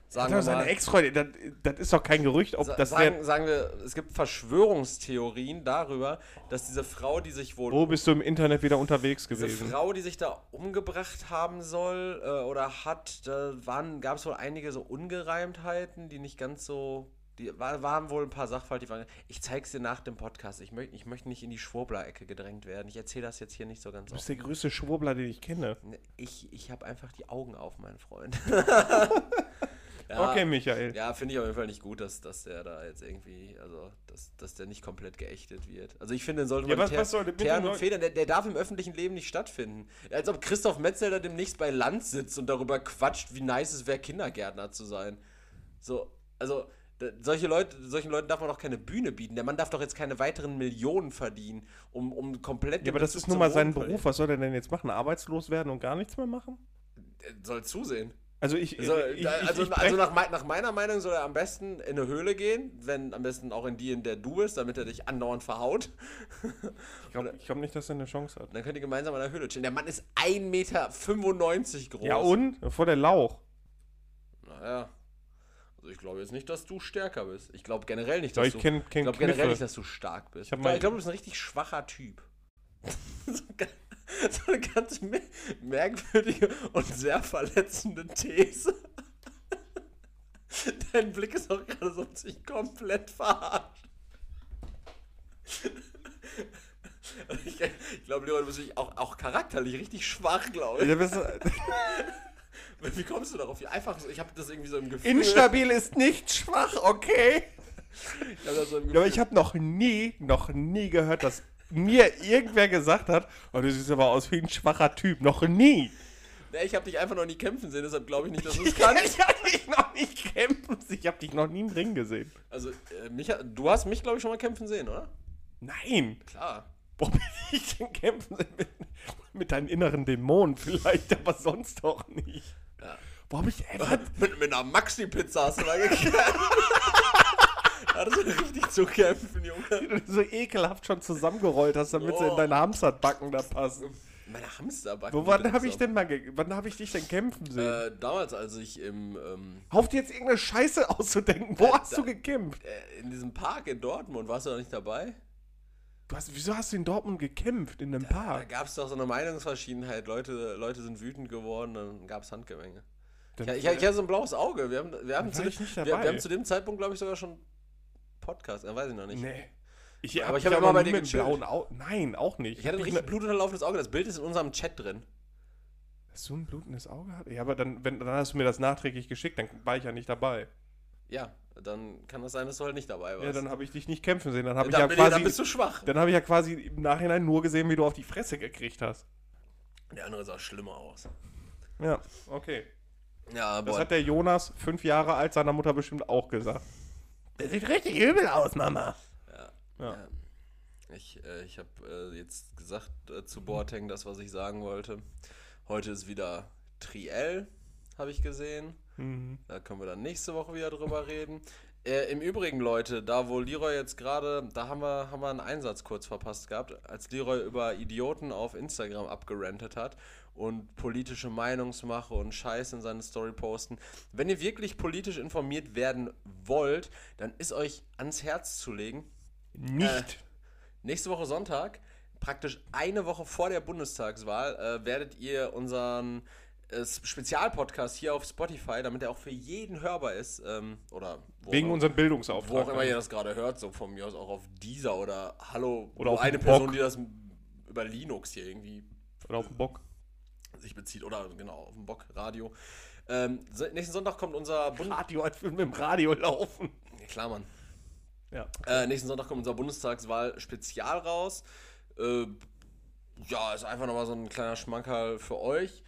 Hat Sagen er wir seine. Ex-Freundin? Das, das ist doch kein Gerücht, ob sa- das sagen, sagen wir, es gibt Verschwörungstheorien darüber, dass diese Frau, die sich wohl Wo bist du im Internet wieder unterwegs Diese gewesen? Frau, die sich da umgebracht haben soll äh, oder hat, da waren, gab es wohl einige so Ungereimtheiten, die nicht ganz so. Die war, waren wohl ein paar Sachverhalte, die waren. Ich zeig's dir nach dem Podcast. Ich, möcht, ich möchte nicht in die Schwurbler-Ecke gedrängt werden. Ich erzähle das jetzt hier nicht so ganz Du bist offen. der größte Schwurbler, den ich kenne. Ich, ich habe einfach die Augen auf, mein Freund. ja, Okay, Michael. Ja, finde ich auf jeden Fall nicht gut, dass, dass der da jetzt irgendwie, also, dass, dass der nicht komplett geächtet wird. Also ich finde, den sollte Ja, man was- ter- was Tern den und Federn, der, der darf im öffentlichen Leben nicht stattfinden. Als ob Christoph Metzelder demnächst bei Land sitzt und darüber quatscht, wie nice es wäre, Kindergärtner zu sein. So, also, da, solche Leute, solchen Leuten darf man doch keine Bühne bieten. Der Mann darf doch jetzt keine weiteren Millionen verdienen, um, um komplett Ja, aber das Bezug ist nun mal sein. Beruf. Was soll er denn jetzt machen? Arbeitslos werden und gar nichts mehr machen? Soll zusehen. Also ich, So, ich, also, ich, also nach, nach meiner Meinung soll er am besten in eine Höhle gehen, wenn am besten auch in die, in der du bist, damit er dich andauernd verhaut. ich glaube glaub nicht, dass er eine Chance hat. Dann könnt ihr gemeinsam in der Höhle chillen. Der Mann ist 1,95 Meter groß. Ja und? Vor der Lauch. Naja. Also ich glaube jetzt nicht, dass du stärker bist. Ich glaube generell nicht, dass ich du. kenn- ich kenn glaube generell nicht, dass du stark bist. Ich Ich, ich glaube, du bist ein richtig schwacher Typ. so, eine ganz mer- merkwürdige und sehr verletzende These. Dein Blick ist auch gerade so sich komplett verarscht. Ich, ich glaube, Leon, du bist auch, auch charakterlich richtig schwach, glaube ich. Ja, bist- Wie kommst du darauf? Einfach so, ich habe das irgendwie so im Gefühl. Instabil ist nicht schwach, okay? Ich hab das so Ja, aber ich habe noch nie, noch nie gehört, dass mir irgendwer gesagt hat, oh, du siehst aber aus wie ein schwacher Typ. Noch nie. Nee, ich habe dich einfach noch nie kämpfen sehen, deshalb glaube ich nicht, dass du es kannst. ich habe dich noch nicht kämpfen. Ich habe dich noch nie im Ring gesehen. Also, äh, mich, du hast mich, glaube ich, schon mal kämpfen sehen, oder? Nein. Klar. Wo bin ich denn kämpfen? Mit, mit deinen inneren Dämonen vielleicht, aber sonst doch nicht. Wo hab ich. Ey, mit, mit einer Maxi-Pizza hast du da gekämpft. Hattest du richtig zu kämpfen, Junge? Die du so ekelhaft schon zusammengerollt hast, damit sie in Oh. deine Hamsterbacken da passen. Meine Hamsterbacke. Wo, wann habe ich denn mal, wann habe ich dich denn kämpfen sehen? Äh, damals, als ich im, ähm, Auf dir jetzt irgendeine Scheiße auszudenken. Wo Äh, hast da- du gekämpft? äh, in diesem Park in Dortmund, warst du da nicht dabei? Du hast, wieso hast du in Dortmund gekämpft? In einem Da Park? gab es doch so eine Meinungsverschiedenheit. Leute, Leute sind wütend geworden, dann gab es Handgemenge. Dann- Ja, ich, ich hatte so ein blaues Auge. Wir haben, wir haben, zu, dem, ich wir, wir haben zu dem Zeitpunkt, glaube ich, sogar schon Podcast. Äh, weiß ich noch nicht. Nee. Ich, Aber ich hab dich immer bei dir mit blauen Au Nein, auch nicht. Ich hatte ein richtig mit- blutunterlaufendes Auge. Das Bild ist in unserem Chat drin. Hast du ein blutendes Auge hat? Ja, aber dann, wenn, dann hast du mir das nachträglich geschickt, dann war ich ja nicht dabei. Ja, dann kann das sein, dass du halt nicht dabei warst. Ja, dann habe ich dich nicht kämpfen sehen. Dann habe ich dann, ja bin ich, dann quasi, bist du schwach. dann habe ich ja quasi im Nachhinein nur gesehen, wie du auf die Fresse gekriegt hast. Der andere sah schlimmer aus. Ja, okay. Ja, Das boah. hat der Jonas, fünf Jahre alt, seiner Mutter bestimmt auch gesagt. Der sieht richtig übel aus, Mama. Ja. Ja. Ja. Ich, äh, ich habe äh, jetzt gesagt äh, zu Boateng das, was ich sagen wollte. Heute ist wieder Triell, habe ich gesehen. Mhm. Da können wir dann nächste Woche wieder drüber reden. Äh, Im Übrigen, Leute, da wo Leroy jetzt gerade, da haben wir, haben wir einen Einsatz kurz verpasst gehabt, als Leroy über Idioten auf Instagram abgerantet hat und politische Meinungsmache und Scheiß in seine Story posten. Wenn ihr wirklich politisch informiert werden wollt, dann ist euch ans Herz zu legen, Nicht. Nächste Woche Sonntag, praktisch eine Woche vor der Bundestagswahl, äh, werdet ihr unseren äh, Spezialpodcast hier auf Spotify, damit er auch für jeden hörbar ist, ähm, oder wo Wegen unserem wo Bildungsauftrag. auch immer ihr das gerade hört, so von mir aus auch auf dieser oder Hallo, Oder wo auf eine dem Person, Bock. die das über Linux hier irgendwie Oder auf den Bock. sich bezieht, oder genau, auf dem Bock, Radio. Ähm, nächsten Sonntag kommt unser Bund... Radio, als würden wir im Radio laufen. Klar, Mann. Ja. Äh, nächsten Sonntag kommt unser Bundestagswahl-Spezial raus. Äh, ja, ist einfach nochmal so ein kleiner Schmankerl für euch.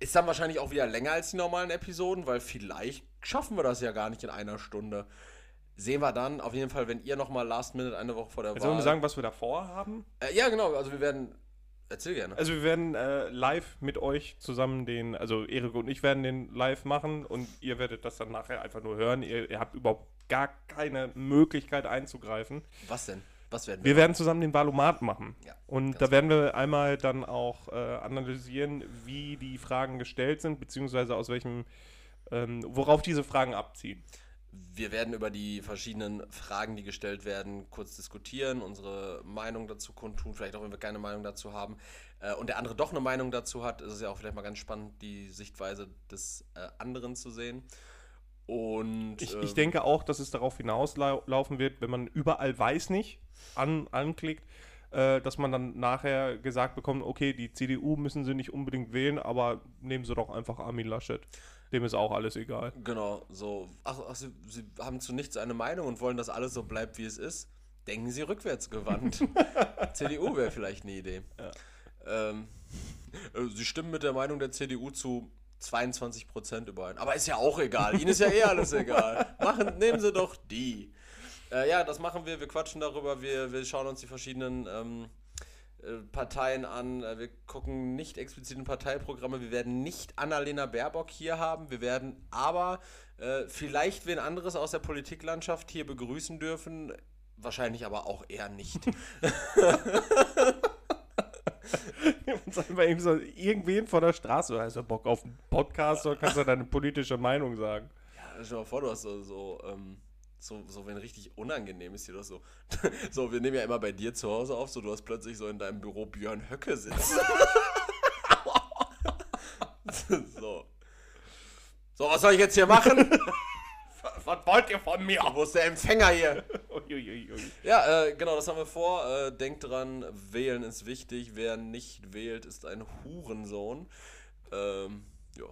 Ist dann wahrscheinlich auch wieder länger als die normalen Episoden, weil vielleicht schaffen wir das ja gar nicht in einer Stunde. Sehen wir dann, auf jeden Fall, wenn ihr nochmal Last Minute eine Woche vor der Jetzt Wahl. sollen wir sagen, was wir davor haben? äh, ja, genau, also wir werden. Erzähl gerne. Also wir werden äh, live mit euch zusammen den, also Erik und ich werden den live machen und ihr werdet das dann nachher einfach nur hören. Ihr, ihr habt überhaupt gar keine Möglichkeit einzugreifen. Was denn? Was werden Wir werden zusammen den Valomat machen. Ja, und da werden wir einmal dann auch äh, analysieren, wie die Fragen gestellt sind, beziehungsweise aus welchem, ähm, worauf diese Fragen abziehen. Wir werden über die verschiedenen Fragen, die gestellt werden, kurz diskutieren, unsere Meinung dazu kundtun, vielleicht auch, wenn wir keine Meinung dazu haben. Äh, und der andere doch eine Meinung dazu hat, ist es ja auch vielleicht mal ganz spannend, die Sichtweise des äh, anderen zu sehen. Und Ich, ähm, ich denke auch, dass es darauf hinauslaufen wird, wenn man überall weiß nicht an, anklickt, äh, dass man dann nachher gesagt bekommt, okay, die CDU müssen sie nicht unbedingt wählen, aber nehmen sie doch einfach Armin Laschet. Dem ist auch alles egal. Genau, so. Ach, ach sie, sie haben zu nichts eine Meinung und wollen, dass alles so bleibt, wie es ist. Denken Sie rückwärtsgewandt. CDU wäre vielleicht eine Idee. Ähm, äh, sie stimmen mit der Meinung der CDU zu 22% überein. Aber ist ja auch egal. Ihnen ist ja eh alles egal. Machen, nehmen Sie doch die. Äh, ja, das machen wir. Wir quatschen darüber. Wir, wir schauen uns die verschiedenen ähm, äh, Parteien an. Äh, Wir gucken nicht explizit in Parteiprogramme. Wir werden nicht Annalena Baerbock hier haben. Wir werden aber äh, vielleicht wen anderes aus der Politiklandschaft hier begrüßen dürfen. Wahrscheinlich aber auch eher nicht. Wir ihm so, irgendwen von der Straße, hast du Bock auf einen Podcast oder kannst du deine politische Meinung sagen? Ja, stell dir mal vor, du hast so, so, ähm, so, so wenn richtig unangenehm ist dir das so. so, wir nehmen ja immer bei dir zu Hause auf, so du hast plötzlich so in deinem Büro Björn Höcke sitzen. so. So, was soll ich jetzt hier machen? Was wollt ihr von mir? Wo ist der Empfänger hier? Ja, äh, genau, das haben wir vor. Äh, denkt dran, wählen ist wichtig. Wer nicht wählt, ist ein Hurensohn. Ähm, ja.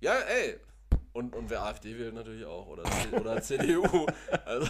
Ja, ey. Und, und wer AfD wählt natürlich auch. Oder, C- oder CDU. Also,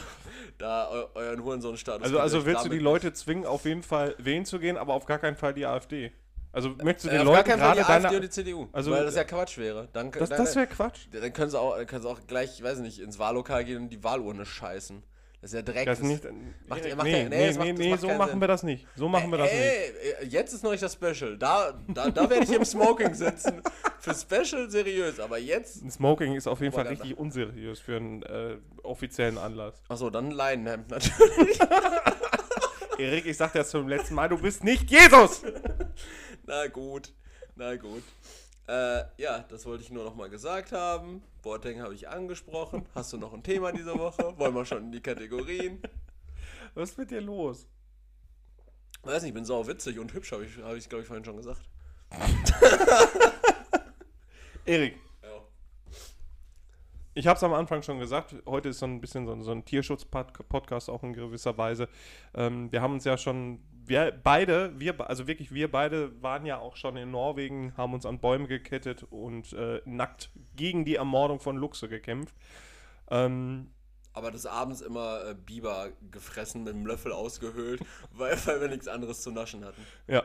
da eu euren Hurensohn-Status. Also, also willst du die Leute zwingen, auf jeden Fall wählen zu gehen, aber auf gar keinen Fall die AfD? Also möchtest du Äh, den Leuten gerade die AfD und deine... die CDU. Also, weil das ja Quatsch wäre. Dann, Das, das wäre Quatsch. dann können sie, auch, dann können sie auch gleich, ich weiß nicht, ins Wahllokal gehen und die Wahlurne scheißen. Das ist ja Dreck. Das das- nicht, macht- Erik, macht nee, nee, nee, macht- nee, nee, macht so machen Sinn. wir das nicht. So machen wir das nicht. Ey, ey, jetzt ist noch nicht das Special. Da, da, da werde ich im Smoking sitzen. Für Special seriös, aber jetzt. Ein Smoking ist auf jeden Fall richtig unseriös für einen äh, offiziellen Anlass. Achso, dann ein Leinenhemd natürlich. Erik, ich sag dir das zum letzten Mal, du bist nicht Jesus! Na gut, na gut. Äh, ja, das wollte ich nur noch mal gesagt haben. Boateng habe ich angesprochen. Hast du noch ein Thema diese Woche? Wollen wir schon in die Kategorien? Was ist mit dir los? Weiß nicht, ich bin sau witzig und hübsch, habe ich, hab ich glaube ich, vorhin schon gesagt. Erik, Ja. ich habe es am Anfang schon gesagt, heute ist so ein bisschen so, ein- so ein Tierschutz-Podcast auch in gewisser Weise. Ähm, wir haben uns ja schon, wir beide, wir, also wirklich wir beide waren ja auch schon in Norwegen, haben uns an Bäume gekettet und äh, nackt gegen die Ermordung von Luchse gekämpft. Ähm, Aber des Abends immer äh, Biber gefressen, mit dem Löffel ausgehöhlt, weil, weil wir nichts anderes zu naschen hatten. ja.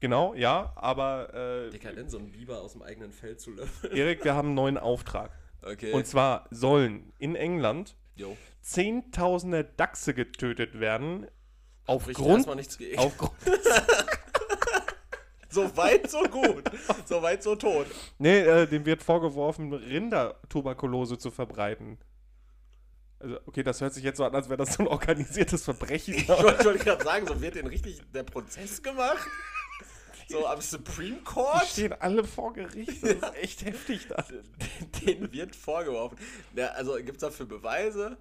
Genau, ja, aber äh, Dekadent, so ein Biber aus dem eigenen Feld zu löffeln. Erik, wir haben einen neuen Auftrag. Okay. Und zwar sollen in England jo. Zehntausende Dachse getötet werden. Aufgrund, aufgrund So weit, so gut. So weit, so tot. Nee, äh, dem wird vorgeworfen, Rindertuberkulose zu verbreiten. Also, okay, das hört sich jetzt so an, als wäre das so ein organisiertes Verbrechen. Ich wollte gerade sagen, so wird den richtig der Prozess gemacht. So am Supreme Die Court. stehen alle vor Gericht. Das ist echt heftig da. Den wird vorgeworfen. Ja, also gibt es dafür Beweise?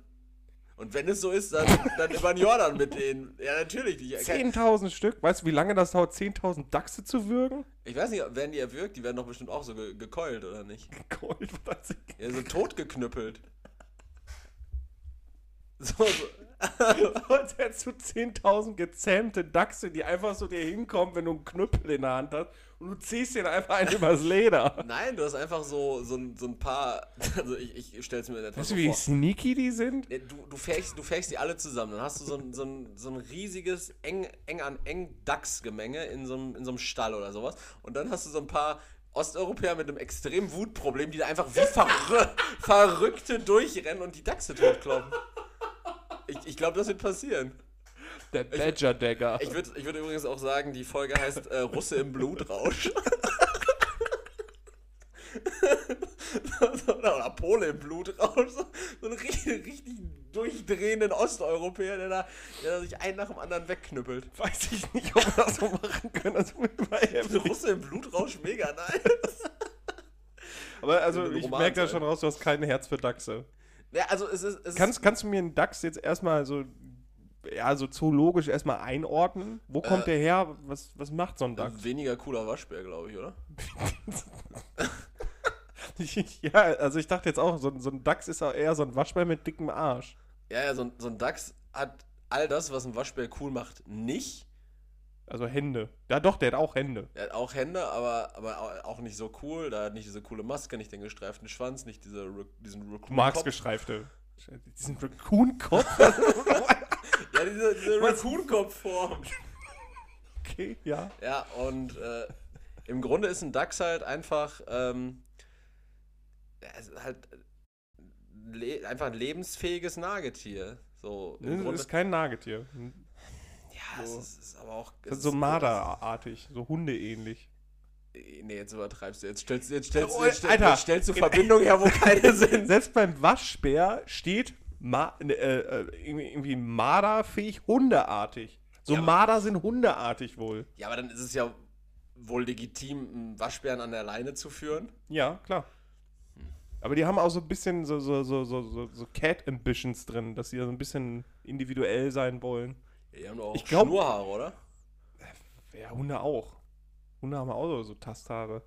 Und wenn es so ist, dann, dann über den Jordan mit denen. Ja, natürlich. Die, kein, 10.000 Stück. Weißt du, wie lange das dauert, 10.000 Dachse zu würgen? ich weiß nicht, werden die erwürgt? Die werden doch bestimmt auch so ge gekeult, oder nicht? Gold, was Ja, so totgeknüppelt. So, so. Als hättest du 10.000 gezähmte Dachse, die einfach so dir hinkommen, wenn du einen Knüppel in der Hand hast und du ziehst den einfach einen übers Leder. Nein, du hast einfach so, so, ein- so ein paar. Also ich, ich stell's mir etwas Weißt so du, wie vor. sneaky die sind? Du, du, fährst, du fährst die alle zusammen. Dann hast du so ein, so ein, so ein riesiges, eng, eng an eng Dachsgemenge in so, einem, in so einem Stall oder sowas. Und dann hast du so ein paar Osteuropäer mit einem extremen Wutproblem, die da einfach wie Verrü Verrückte durchrennen und die Dachse totkloppen. Ich, ich glaube, das wird passieren. Der Badger Dagger. Ich würde ich würd übrigens auch sagen, die Folge heißt äh, Russe im Blutrausch. oder, Pole im Blutrausch. So, einen richtig, richtig durchdrehenden Osteuropäer, der da, der da sich einen nach dem anderen wegknüppelt. Weiß ich nicht, ob wir das so machen können. Das überheftig. Russe im Blutrausch, mega nice. Aber also, ich merke da sein. schon raus, du hast kein Herz für Dachse. Ja, also es ist. Es Kannst, kannst du mir einen Dachs jetzt erstmal so, ja, so zoologisch erstmal einordnen? Wo kommt Äh, der her? Was, was macht so ein Dachs? ein weniger cooler Waschbär, glaube ich, oder? ja, also ich dachte jetzt auch, so, ein- so ein Dachs ist auch eher so ein Waschbär mit dickem Arsch. Ja, ja, so, ein- so ein Dachs hat all das, was ein Waschbär cool macht, nicht. Also Hände. Ja doch, der hat auch Hände. Er hat auch Hände, aber, aber au- auch nicht so cool. Da hat nicht diese coole Maske, nicht den gestreiften Schwanz, nicht diese, diesen Du Raccoon magst gestreifte. Diesen Raccoon-Kopf. Ja, diese, diese? Raccoon-Kopfform. okay, ja. Ja, und äh, im Grunde ist ein Dachs halt einfach, ähm, halt le einfach ein lebensfähiges Nagetier. So, im Das Grunde, ist kein Nagetier. ja, so- es ist, ist aber auch. Es so Marderartig, so hundeähnlich. Nee, jetzt übertreibst du. Jetzt stellst, jetzt stellst, Oh, jetzt stellst, Alter. jetzt stellst du Verbindungen her, wo keine sind. Selbst beim Waschbär steht Ma äh, äh, irgendwie, marderfähig, hundeartig. So Ja, Marder sind hundeartig wohl. Ja, aber dann ist es ja wohl legitim, einen Waschbären an der Leine zu führen. Ja, klar. Aber die haben auch so ein bisschen so, so, so, so, so, Cat-Ambitions drin, dass sie so ein bisschen individuell sein wollen. Die haben doch auch Ich glaub- Schnurrhaare, oder? Ja, Hunde auch. Hunde haben auch so, so Tasthaare.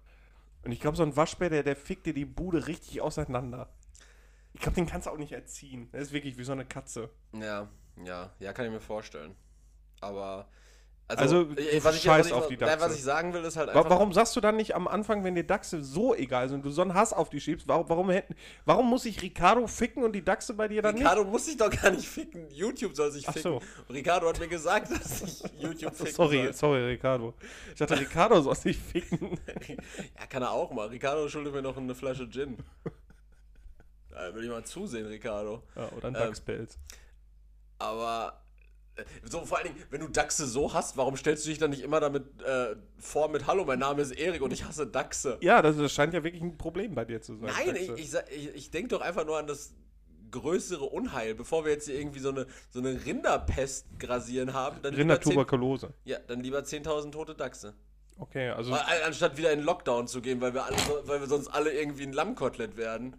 Und ich glaube, so ein Waschbär, der, der fickt dir die Bude richtig auseinander. Ich glaube, den kannst du auch nicht erziehen. Der ist wirklich wie so eine Katze. Ja, ja, ja, kann ich mir vorstellen. Aber. Also, äh, du was ich, scheißt was ich, auf die nein, was Dachse. ich sagen will, ist halt einfach. warum sagst du dann nicht am Anfang, wenn dir Dachse so egal sind, du so einen Hass auf die schiebst, warum, warum, hätten, warum muss ich Ricardo ficken und die Dachse bei dir dann Ricardo muss sich doch gar nicht ficken. YouTube soll sich Ach ficken. so. Ricardo hat mir gesagt, dass ich YouTube nicht? ficken Sorry, soll. sorry, Ricardo. Ich dachte, Ricardo soll sich ficken. Ja, kann er auch mal. Ricardo schuldet mir noch eine Flasche Gin. Da will ich mal zusehen, Ricardo. Ja, oder ein Ähm, Dachspelz. Aber äh, so vor allen Dingen, wenn du Dachse so hast, warum stellst du dich dann nicht immer damit äh, vor mit Hallo, mein Name ist Erik und ich hasse Dachse? Ja, das, das scheint ja wirklich ein Problem bei dir zu sein. Nein, ich, Dachse. ich, ich, ich denke doch einfach nur an das größere Unheil, bevor wir jetzt hier irgendwie so eine, so eine Rinderpest grasieren haben. Dann lieber, 10, Rindertuberkulose. ja, dann lieber 10.000 tote Dachse. Okay, also An- Anstatt wieder in Lockdown zu gehen, weil wir, alle, weil wir sonst alle irgendwie ein Lammkotelett werden.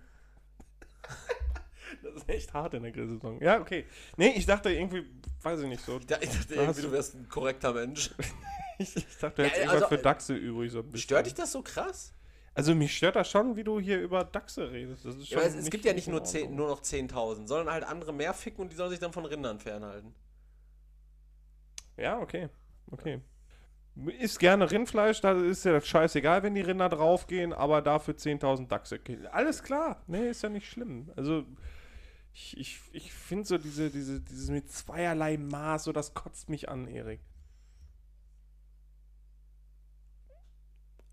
Das ist echt hart in der Grillsaison. Ja, okay. Nee, ich dachte irgendwie, weiß ich nicht so. Ich dachte, irgendwie, du- wärst ein korrekter Mensch. Ich, ich dachte, du hättest Ja, irgendwas also, für Dachse übrig so ein bisschen. Stört dich das so krass? Also mich stört das schon, wie du hier über Dachse redest. Ja, aber es, es gibt ja nicht nur, 10, Ordnung. nur noch 10.000, sondern halt andere mehr ficken und die sollen sich dann von Rindern fernhalten. Ja, okay. Okay. Isst gerne Rindfleisch, da ist ja scheißegal, wenn die Rinder draufgehen, aber dafür 10.000 Dachse. Alles klar. Nee, ist ja nicht schlimm. Also, ich, ich, ich finde so diese, diese, dieses mit zweierlei Maß, so das kotzt mich an, Erik.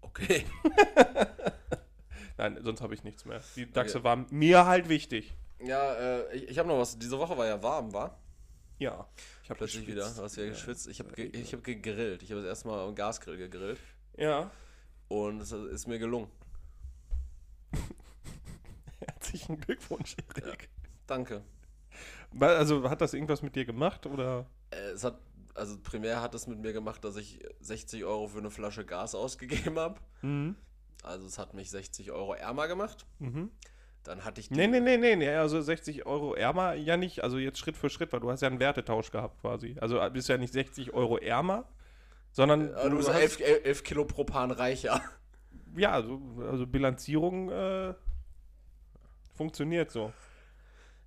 Okay. Nein, sonst habe ich nichts mehr. Die Dachse waren mir halt wichtig. Ja, äh, ich, ich habe noch was. Diese Woche war ja warm, war? Ja. Ich habe Plötzlich wieder. Du hast wieder geschwitzt. Ich habe ge ich hab gegrillt. Ich habe das erste Mal am Gasgrill gegrillt. Ja. Und es ist mir gelungen. Herzlichen Glückwunsch, Erik. Danke. Weil- Also, hat das irgendwas mit dir gemacht oder? Äh, es hat, also primär hat es mit mir gemacht, dass ich 60 Euro für eine Flasche Gas ausgegeben habe. Mhm. Also es hat mich 60 Euro ärmer gemacht. Mhm. Dann hatte ich die, Nee, nee, nee, nee, nee, also 60 Euro ärmer, ja nicht, also jetzt Schritt für Schritt, weil du hast ja einen Wertetausch gehabt quasi. Also bist ja nicht 60 Euro ärmer, sondern Äh, du bist hast, 11, 11, 11 Kilo Propan reicher. ja, also, also Bilanzierung äh, funktioniert so.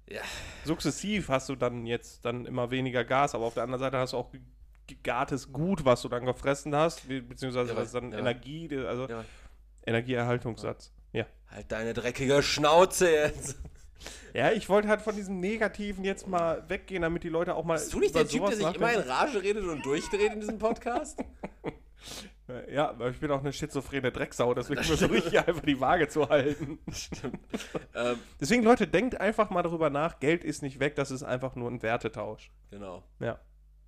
Ja. Sukzessiv hast du dann jetzt dann immer weniger Gas, aber auf der anderen Seite hast du auch ge- gegartes Gut, was du dann gefressen hast, be- beziehungsweise Ja, was dann ja. Energie, also Ja. Energieerhaltungssatz. Ja. Halt deine dreckige Schnauze jetzt. Ja, ich wollte halt von diesem Negativen jetzt mal weggehen, damit die Leute auch mal. Bist du nicht der Typ, der sich immer in. Rage redet und durchdreht in diesem Podcast? Ja, aber ich bin auch eine schizophrene Drecksau, deswegen versuche ich hier einfach die Waage zu halten. Stimmt. ähm, Deswegen, Leute, denkt einfach mal darüber nach, Geld ist nicht weg, das ist einfach nur ein Wertetausch. genau. Ja.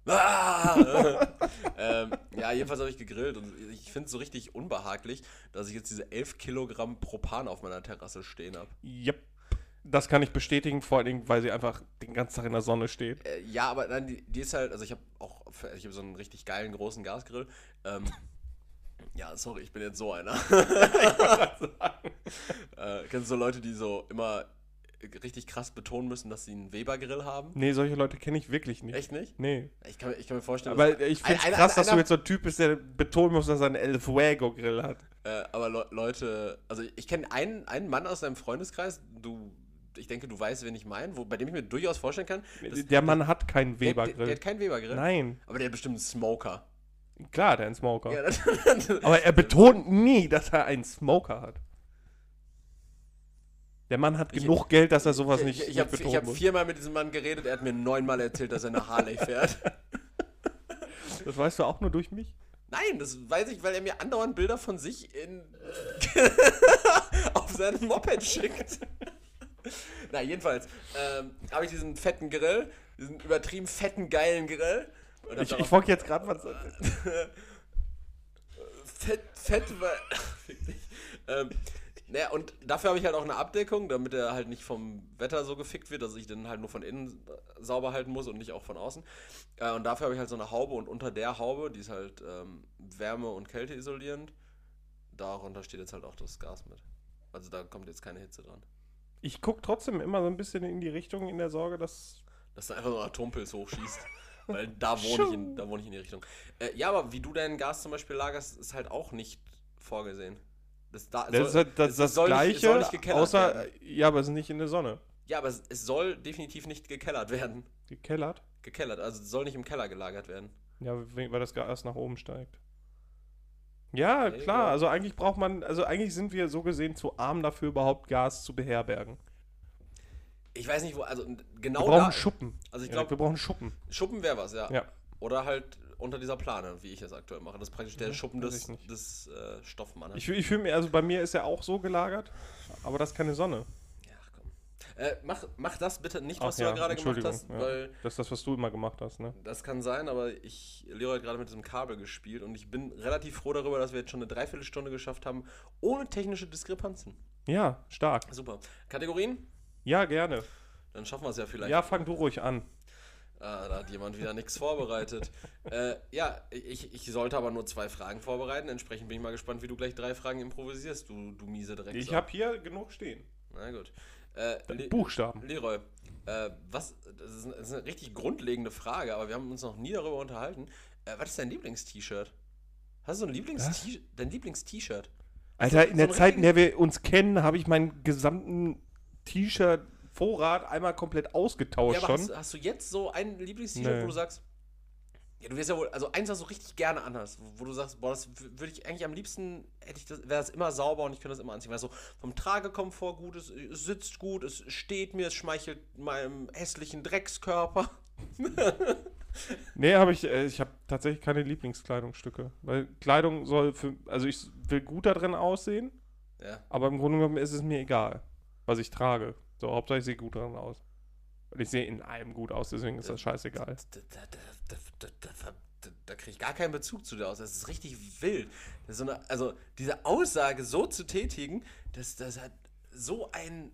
Ah! ähm, ja, jedenfalls habe ich gegrillt und ich finde es so richtig unbehaglich, dass ich jetzt diese 11 Kilogramm Propan auf meiner Terrasse stehen habe. Yep. Das kann ich bestätigen, vor allen Dingen, weil sie einfach den ganzen Tag in der Sonne steht. Äh, ja, aber nein, die, die ist halt, also ich habe auch, ich habe so einen richtig geilen großen Gasgrill. Ähm, ja, sorry, ich bin jetzt so einer. äh, kennst du so Leute, die so immer richtig krass betonen müssen, dass sie einen Weber-Grill haben? Nee, solche Leute kenne ich wirklich nicht. Echt nicht? Nee. Ich kann, mir- ich kann mir vorstellen, Aber ich finde es krass, dass du jetzt so ein Typ bist, der betonen muss, dass er einen El Fuego-Grill hat. Äh, aber Le Leute, also ich kenne einen, einen Mann aus deinem Freundeskreis, du, ich denke, du weißt, wen ich meine, wo- bei dem ich mir durchaus vorstellen kann, dass- der Mann hat keinen der, der, der Weber-Grill. hat keinen Weber-Grill. Nein. Aber der hat bestimmt einen Smoker. Klar, der hat einen Smoker. Ja, das, Aber er betont nie, dass er einen Smoker hat. Der Mann hat Ich- genug Geld, dass er sowas ich nicht, ich nicht habe betonen hab muss. viermal mit diesem Mann geredet, er hat mir neunmal erzählt, dass er eine Harley fährt. Das weißt du auch nur durch mich? Nein, das weiß ich, weil er mir andauernd Bilder von sich in auf seinem Moped schickt. Na, jedenfalls ähm, habe ich diesen fetten Grill, diesen übertrieben fetten, geilen Grill. Hab Ich, ich wollte jetzt gerade was. fett, fett, weil. Ähm, naja, und dafür habe ich halt auch eine Abdeckung, damit er halt nicht vom Wetter so gefickt wird, dass ich den halt nur von innen äh, sauber halten muss und nicht auch von außen. Äh, und dafür habe ich halt so eine Haube und unter der Haube, die ist halt ähm, Wärme- und Kälte isolierend, darunter steht jetzt halt auch das Gas mit. Also da kommt jetzt keine Hitze dran. Ich gucke trotzdem immer so ein bisschen in die Richtung in der Sorge, dass. Dass da einfach so ein Atompilz hochschießt. Weil da wohne ich, in, da wohne ich in die Richtung. Äh, ja, aber wie du dein Gas zum Beispiel lagerst, ist halt auch nicht vorgesehen. Das, da, Das ist halt das, das soll nicht- es Gleiche, soll nicht außer. werden. Ja, aber es ist nicht in der Sonne. Ja, aber es, es soll definitiv nicht gekellert werden. Gekellert? Gekellert, also es soll nicht im Keller gelagert werden. Ja, we- weil das Gas nach oben steigt. Ja, Nee, klar. ja. Also eigentlich braucht man, also eigentlich sind wir so gesehen zu arm dafür, überhaupt Gas zu beherbergen. Ich weiß nicht, wo, also n- Wir genau brauchen da. Schuppen. Also ich glaube, wir brauchen Schuppen. Schuppen wäre was, ja. Ja. Oder halt unter dieser Plane, wie ich es aktuell mache. Das ist praktisch der Ja, Schuppen weiß des, des äh, Stoffmannes. Ich, ich fühle mir, also bei mir ist er auch so gelagert, aber das ist keine Sonne. ja, komm. Äh, mach, mach das bitte nicht, was Ach du ja, gerade gemacht hast, weil Das ist das, was du immer gemacht hast, ne? das kann sein, aber ich, Leo hat gerade mit diesem Kabel gespielt und ich bin relativ froh darüber, dass wir jetzt schon eine Dreiviertelstunde geschafft haben, ohne technische Diskrepanzen. Ja, stark. Super. Kategorien? Ja, gerne. Dann schaffen wir es ja vielleicht. Ja, fang du ruhig an. Ah, da hat jemand wieder nichts vorbereitet. äh, ja, ich, ich sollte aber nur zwei Fragen vorbereiten. Entsprechend bin ich mal gespannt, wie du gleich drei Fragen improvisierst, du, du miese Drecksau. Ich habe hier genug stehen. Na gut. Äh, Le Buchstaben. Leroy, äh, was, das ist, das ist eine richtig grundlegende Frage, aber wir haben uns noch nie darüber unterhalten. Äh, was ist dein Lieblingst-T-Shirt? Hast du so ein Lieblings-T- dein Lieblings-T-Shirt? Alter, in so der Zeit, in der wir uns kennen, habe ich meinen gesamten T-Shirt-Vorrat einmal komplett ausgetauscht Ja, schon. hast, hast du jetzt so ein Lieblings-T-Shirt, Nee. wo du sagst, ja, du wirst ja wohl, also eins, was du richtig gerne anhast, wo, du sagst, boah, das würde ich eigentlich am liebsten, hätte ich das, wäre das immer sauber und ich könnte das immer anziehen, weil so vom Tragekomfort gut ist, es sitzt gut, es steht mir, es schmeichelt meinem hässlichen Dreckskörper. Nee, habe ich, äh, ich habe tatsächlich keine Lieblingskleidungsstücke. Weil Kleidung soll für, also ich will gut da drin aussehen, Ja. aber im Grunde genommen ist es mir egal, was ich trage. So, Hauptsache ich sehe gut drin aus. Und ich sehe in allem gut aus, deswegen ist das scheißegal. Da, da, da, da, kriege ich gar keinen Bezug zu dir aus. Das ist richtig wild. Ist so eine, also diese Aussage so zu tätigen, das, das hat so ein.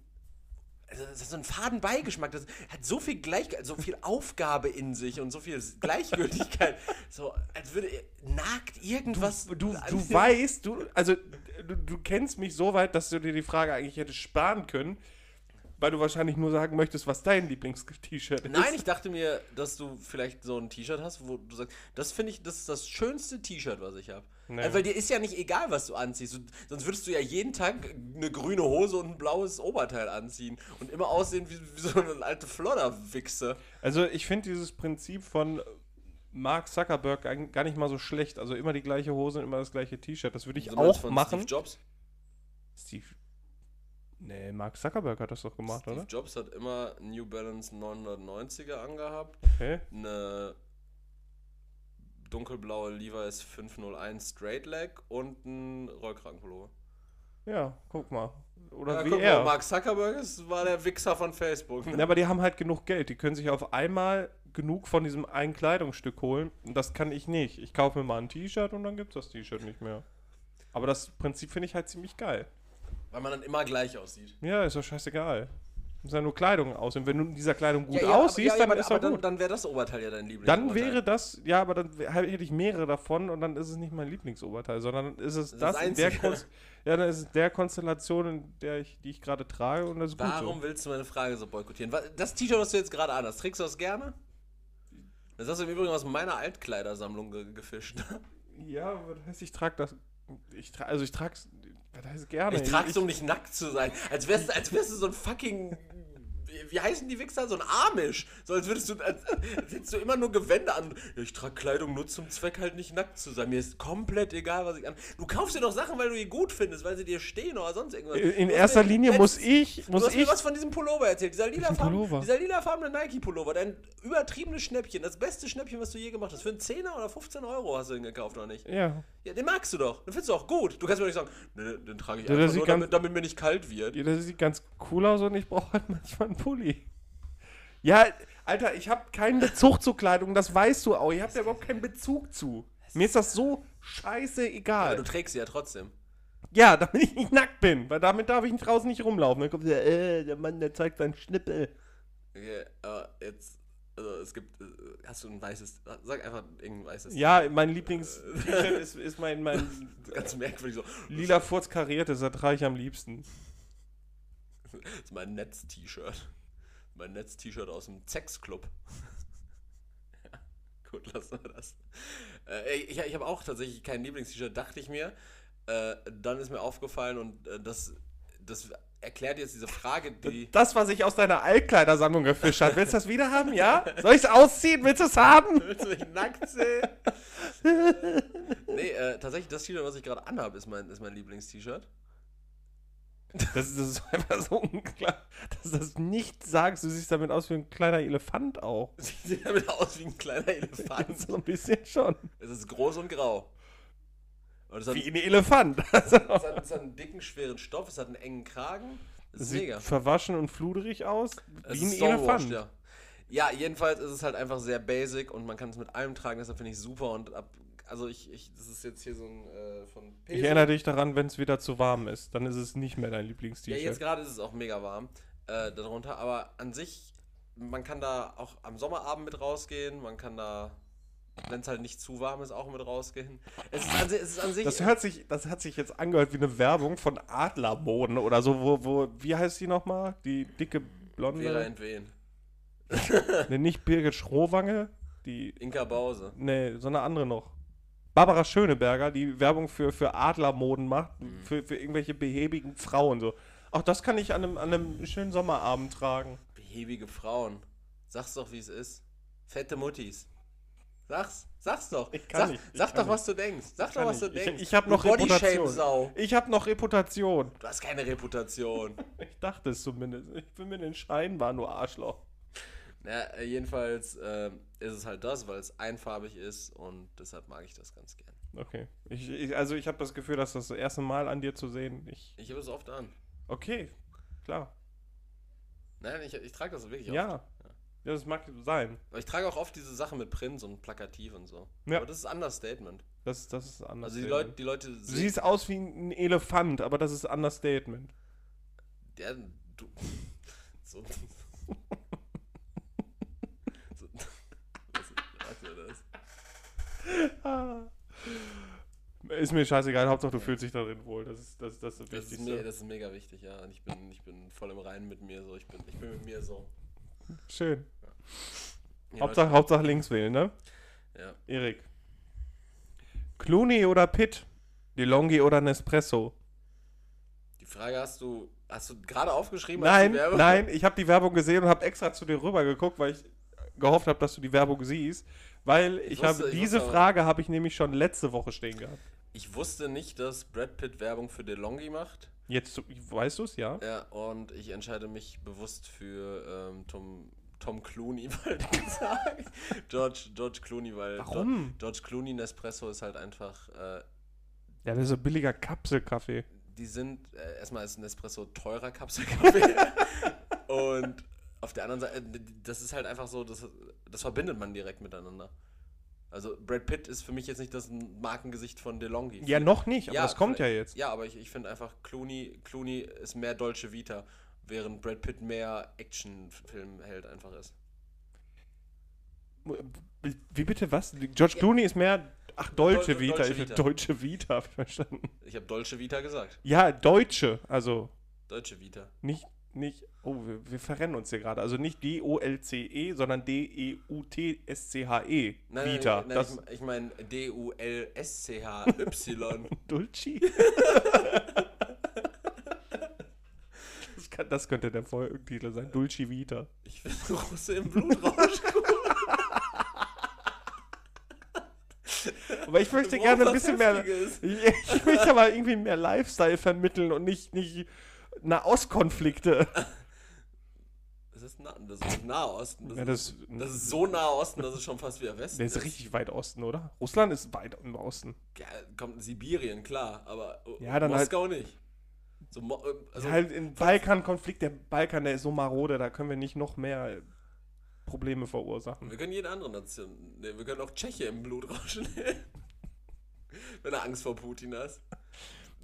Also das hat so einen faden Beigeschmack. Das hat so viel Gleich, so viel Aufgabe in sich und so viel Gleichgültigkeit. so, als würde nagt irgendwas. Du, du dir- weißt, du, also du, du kennst mich so weit, dass du dir die Frage eigentlich hättest sparen können, weil du wahrscheinlich nur sagen möchtest, was dein Lieblings-T-Shirt ist. Nein, ich dachte mir, dass du vielleicht so ein T-Shirt hast, wo du sagst, das finde ich, das ist das schönste T-Shirt, was ich habe. Nee. Also, weil dir ist ja nicht egal, was du anziehst. Du, sonst würdest du ja jeden Tag eine grüne Hose und ein blaues Oberteil anziehen und immer aussehen wie, wie so eine alte Flodderwichse. Also ich finde dieses Prinzip von Mark Zuckerberg gar nicht mal so schlecht. Also immer die gleiche Hose und immer das gleiche T-Shirt. Das würde ich So auch machen. Steve Jobs. Steve. Nee, Mark Zuckerberg hat das doch gemacht, Steve oder? Jobs hat immer New Balance 990er angehabt, Okay. eine dunkelblaue Levi's 501 Straight Leg und ein Rollkragenpullover. Ja, guck mal. Oder Ja, wie guck er. mal, Mark Zuckerberg ist, war der Wichser von Facebook. Ja, aber die haben halt genug Geld. Die können sich auf einmal genug von diesem einen Kleidungsstück holen. Und das kann ich nicht. Ich kaufe mir mal ein T-Shirt und dann gibt es das T-Shirt nicht mehr. Aber das Prinzip finde ich halt ziemlich geil. Weil man dann immer gleich aussieht. Ja, ist doch scheißegal. Muss ja nur Kleidung aus. Und wenn du in dieser Kleidung gut Ja, ja, aussiehst, aber, ja, dann aber, ist aber dann, gut. dann wäre das Oberteil ja dein Lieblings. Dann wäre das, ja, aber dann hätte ich mehrere davon und dann ist es nicht mein Lieblingsoberteil, sondern dann ist es Das das, in der. Konst ja, dann ist es der Konstellation, in der ich, die ich gerade trage und das ist Warum gut willst du meine Frage so boykottieren? Das T-Shirt, was du jetzt gerade anhast, trägst du das gerne? Das hast du im Übrigen aus meiner Altkleidersammlung ge gefischt. so. Ja, aber das heißt, ich trage das, ich tra also ich trage es, das heißt gerne. Ich trag's, um nicht nackt zu sein. Als wärst, als wärst du so ein fucking. Wie, heißen die Wichser? So ein Amish. So als würdest du. Als, als hättest du immer nur Gewände an. Ja, ich trage Kleidung nur zum Zweck, halt nicht nackt zu sein. Mir ist komplett egal, was ich an. Du kaufst dir doch Sachen, weil du die gut findest, weil sie dir stehen oder sonst irgendwas. In, Du hast erster mir Linie muss letztens- ich, Du muss hast mir ich, was von diesem Pullover erzählt. Dieser lila, lilafarbene Nike-Pullover. Dein übertriebenes Schnäppchen. Das beste Schnäppchen, was du je gemacht hast. Für einen 10er oder 15 Euro hast du den gekauft, oder nicht? ja, Ja, den magst du doch. Den findest du auch gut. Du kannst mir nicht sagen, ne, den trage ich Ja, einfach nur, damit, damit mir nicht kalt wird. ja, das sieht ganz cool aus und ich brauche halt manchmal einen Pulli. Ja, Alter, ich habe keinen Bezug zur Kleidung, das weißt du auch. Ihr habt ja überhaupt keinen Bezug zu. Mir ist das so scheiße Aber egal. du trägst sie ja trotzdem. Ja, damit ich nicht nackt bin, weil damit darf ich draußen nicht rumlaufen. Dann kommt der, äh, der Mann, der zeigt seinen Schnippel. Okay, aber jetzt, also es gibt, äh, hast du ein weißes, sag einfach irgendein weißes. Ja, mein Lieblings-T-Shirt ist, ist mein, mein Ganz merkwürdig so. lila Furz kariertes, das trage ich am liebsten. Das ist mein Netz-T-Shirt. Mein Netz-T-Shirt aus dem Sex-Club. ja, gut, lassen wir das. Äh, ich ich habe auch tatsächlich kein Lieblings-T-Shirt, dachte ich mir. Äh, dann ist mir aufgefallen und äh, das, das erklärt jetzt diese Frage, die. Das, was ich aus deiner Altkleidersammlung gefischt habe. Willst du das wieder haben, ja? Soll ich es ausziehen? Willst du es haben? Willst du mich nackt sehen? nee, äh, tatsächlich, das T-Shirt, was ich gerade anhabe, ist mein, ist mein Lieblings-T-Shirt. Das ist, das ist einfach so unklar, dass du das nicht sagst. Du siehst damit aus wie ein kleiner Elefant auch. Sieht damit aus wie ein kleiner Elefant. so ein bisschen schon. es ist groß und grau. Und es hat, Wie ein Elefant. Also, es, hat, es hat einen dicken, schweren Stoff, es hat einen engen Kragen. Ist Sieht mega. verwaschen und fluderig aus. Es Wie ein Elefant. ja. Ja, jedenfalls ist es halt einfach sehr basic und man kann es mit allem tragen, deshalb finde ich super und ab, also ich, ich, das ist jetzt hier so ein äh, von Ich erinnere dich daran, wenn es wieder zu warm ist. Dann ist es nicht mehr dein Ja, Lieblingst-T-Shirt. jetzt gerade ist es auch mega warm äh, darunter, aber an sich, man kann da auch am Sommerabend mit rausgehen, man kann da, wenn es halt nicht zu warm ist, auch mit rausgehen. Es ist an, es ist an sich, das, hört sich, das hat sich jetzt angehört wie eine Werbung von Adlermoden oder so, wo, wo wie heißt die nochmal? Die dicke Vera Blonde? entwehen. Ne, nicht Birgit Schrowange, die, Inka Bause. ne, so eine andere noch. Barbara Schöneberger, die Werbung für, für Adlermoden macht, Mhm. für, für irgendwelche behäbigen Frauen so. Auch das kann ich an einem, an einem schönen Sommerabend tragen. Behäbige Frauen. Sag's doch, wie es ist. Fette Muttis. Sag's. Sag's doch. Ich kann sag nicht, ich sag kann doch, was du denkst. Sag doch, Kann was du ich. Ich- denkst. ich hab Du noch Reputation. Bodyshame-Sau. Ich habe noch Reputation. Du hast keine Reputation. Ich dachte es zumindest. Ich bin mir den Schein war nur Arschloch. Na, äh, jedenfalls ähm, ist es halt das, weil es einfarbig ist und deshalb mag ich das ganz gern. Okay. Ich, ich, also ich habe das Gefühl, dass das, das erste Mal an dir zu sehen. Ich, Ich habe es oft an. okay, klar. Nein, ich, ich trage das wirklich Ja. oft. Ja, das mag sein. Aber ich trage auch oft diese Sachen mit Prints und plakativ und so. Ja. Aber das ist Understatement. Das, das ist anders. Also die Leute, die Leute Du siehst aus wie ein Elefant, aber das ist Understatement. Ja, du. So was, was mir das? Ah. Ist mir scheißegal, Hauptsache du fühlst dich darin wohl. Das ist das, das, ist das Das ist, me das ist mega wichtig, ja. Und ich bin, ich bin voll im Reinen mit mir so. Ich bin, ich bin mit mir so. Schön. Ja, Hauptsache, Hauptsache links wählen, ne? Ja. Erik. Clooney oder Pitt? DeLonghi oder Nespresso? Die Frage hast du, hast du gerade aufgeschrieben? Nein, nein, ich habe die Werbung gesehen und habe extra zu dir rüber geguckt, weil ich gehofft habe, dass du die Werbung siehst. Weil ich, wusste- habe ich diese aber- Frage habe ich nämlich schon letzte Woche stehen gehabt. Ich wusste nicht, dass Brad Pitt Werbung für DeLonghi macht. Jetzt weißt du es, ja? Ja, und ich entscheide mich bewusst für ähm, Tom, Tom Clooney, wollte ich sagen. George, George Clooney, weil Warum? George, George Clooney Nespresso ist halt einfach, äh, Ja, das ist so billiger Kapselkaffee. die sind, äh, erstmal ist Nespresso teurer Kapselkaffee. und auf der anderen Seite, das ist halt einfach so, das, das verbindet man direkt miteinander. Also Brad Pitt ist für mich jetzt nicht das Markengesicht von DeLonghi. Ja, noch nicht, aber Ja, das kommt ja jetzt. Ja, aber ich, ich finde einfach, Clooney, Clooney ist mehr Dolce Vita, während Brad Pitt mehr Actionfilmheld einfach ist. Wie bitte was? George Clooney ist mehr. Ach, Deutsche Dol- Vita. Dolce Ich Vita. Deutsche Vita, ich verstanden. Ich habe Dolce Vita gesagt. Ja, Deutsche. Also Deutsche Vita. nicht, nicht. Oh, wir, wir verrennen uns hier gerade. Also nicht D-O-L-C-E, sondern E D-E-U-T-S-C-H-E. Nein, Vita. nein, nein, das ich, ich meine D-U-L-S-C-H-Y. Dulci? das, kann, das könnte der Folgentitel sein. Dulci Vita. ich finde Russe im Blutrausch. Aber ich möchte Worauf gerne ein bisschen mehr. Ich, ich möchte aber irgendwie mehr Lifestyle vermitteln und nicht, nicht Nahostkonflikte. Das ist, nah, das ist Nahosten. Das, Ja, ist, das, das ist so Nahosten, dass es schon fast wieder Westen der ist richtig weit Osten, oder? Russland ist weit im Osten. Ja, kommt in Sibirien, klar, aber Ja, dann halt- Moskau nicht. So, äh, also, halt im Balkan-Konflikt, der Balkan, der ist so marode, da können wir nicht noch mehr Probleme verursachen. Wir können jede andere Nation. Ne, wir können auch Tscheche im Blutrausch nehmen. Wenn du Angst vor Putin hast.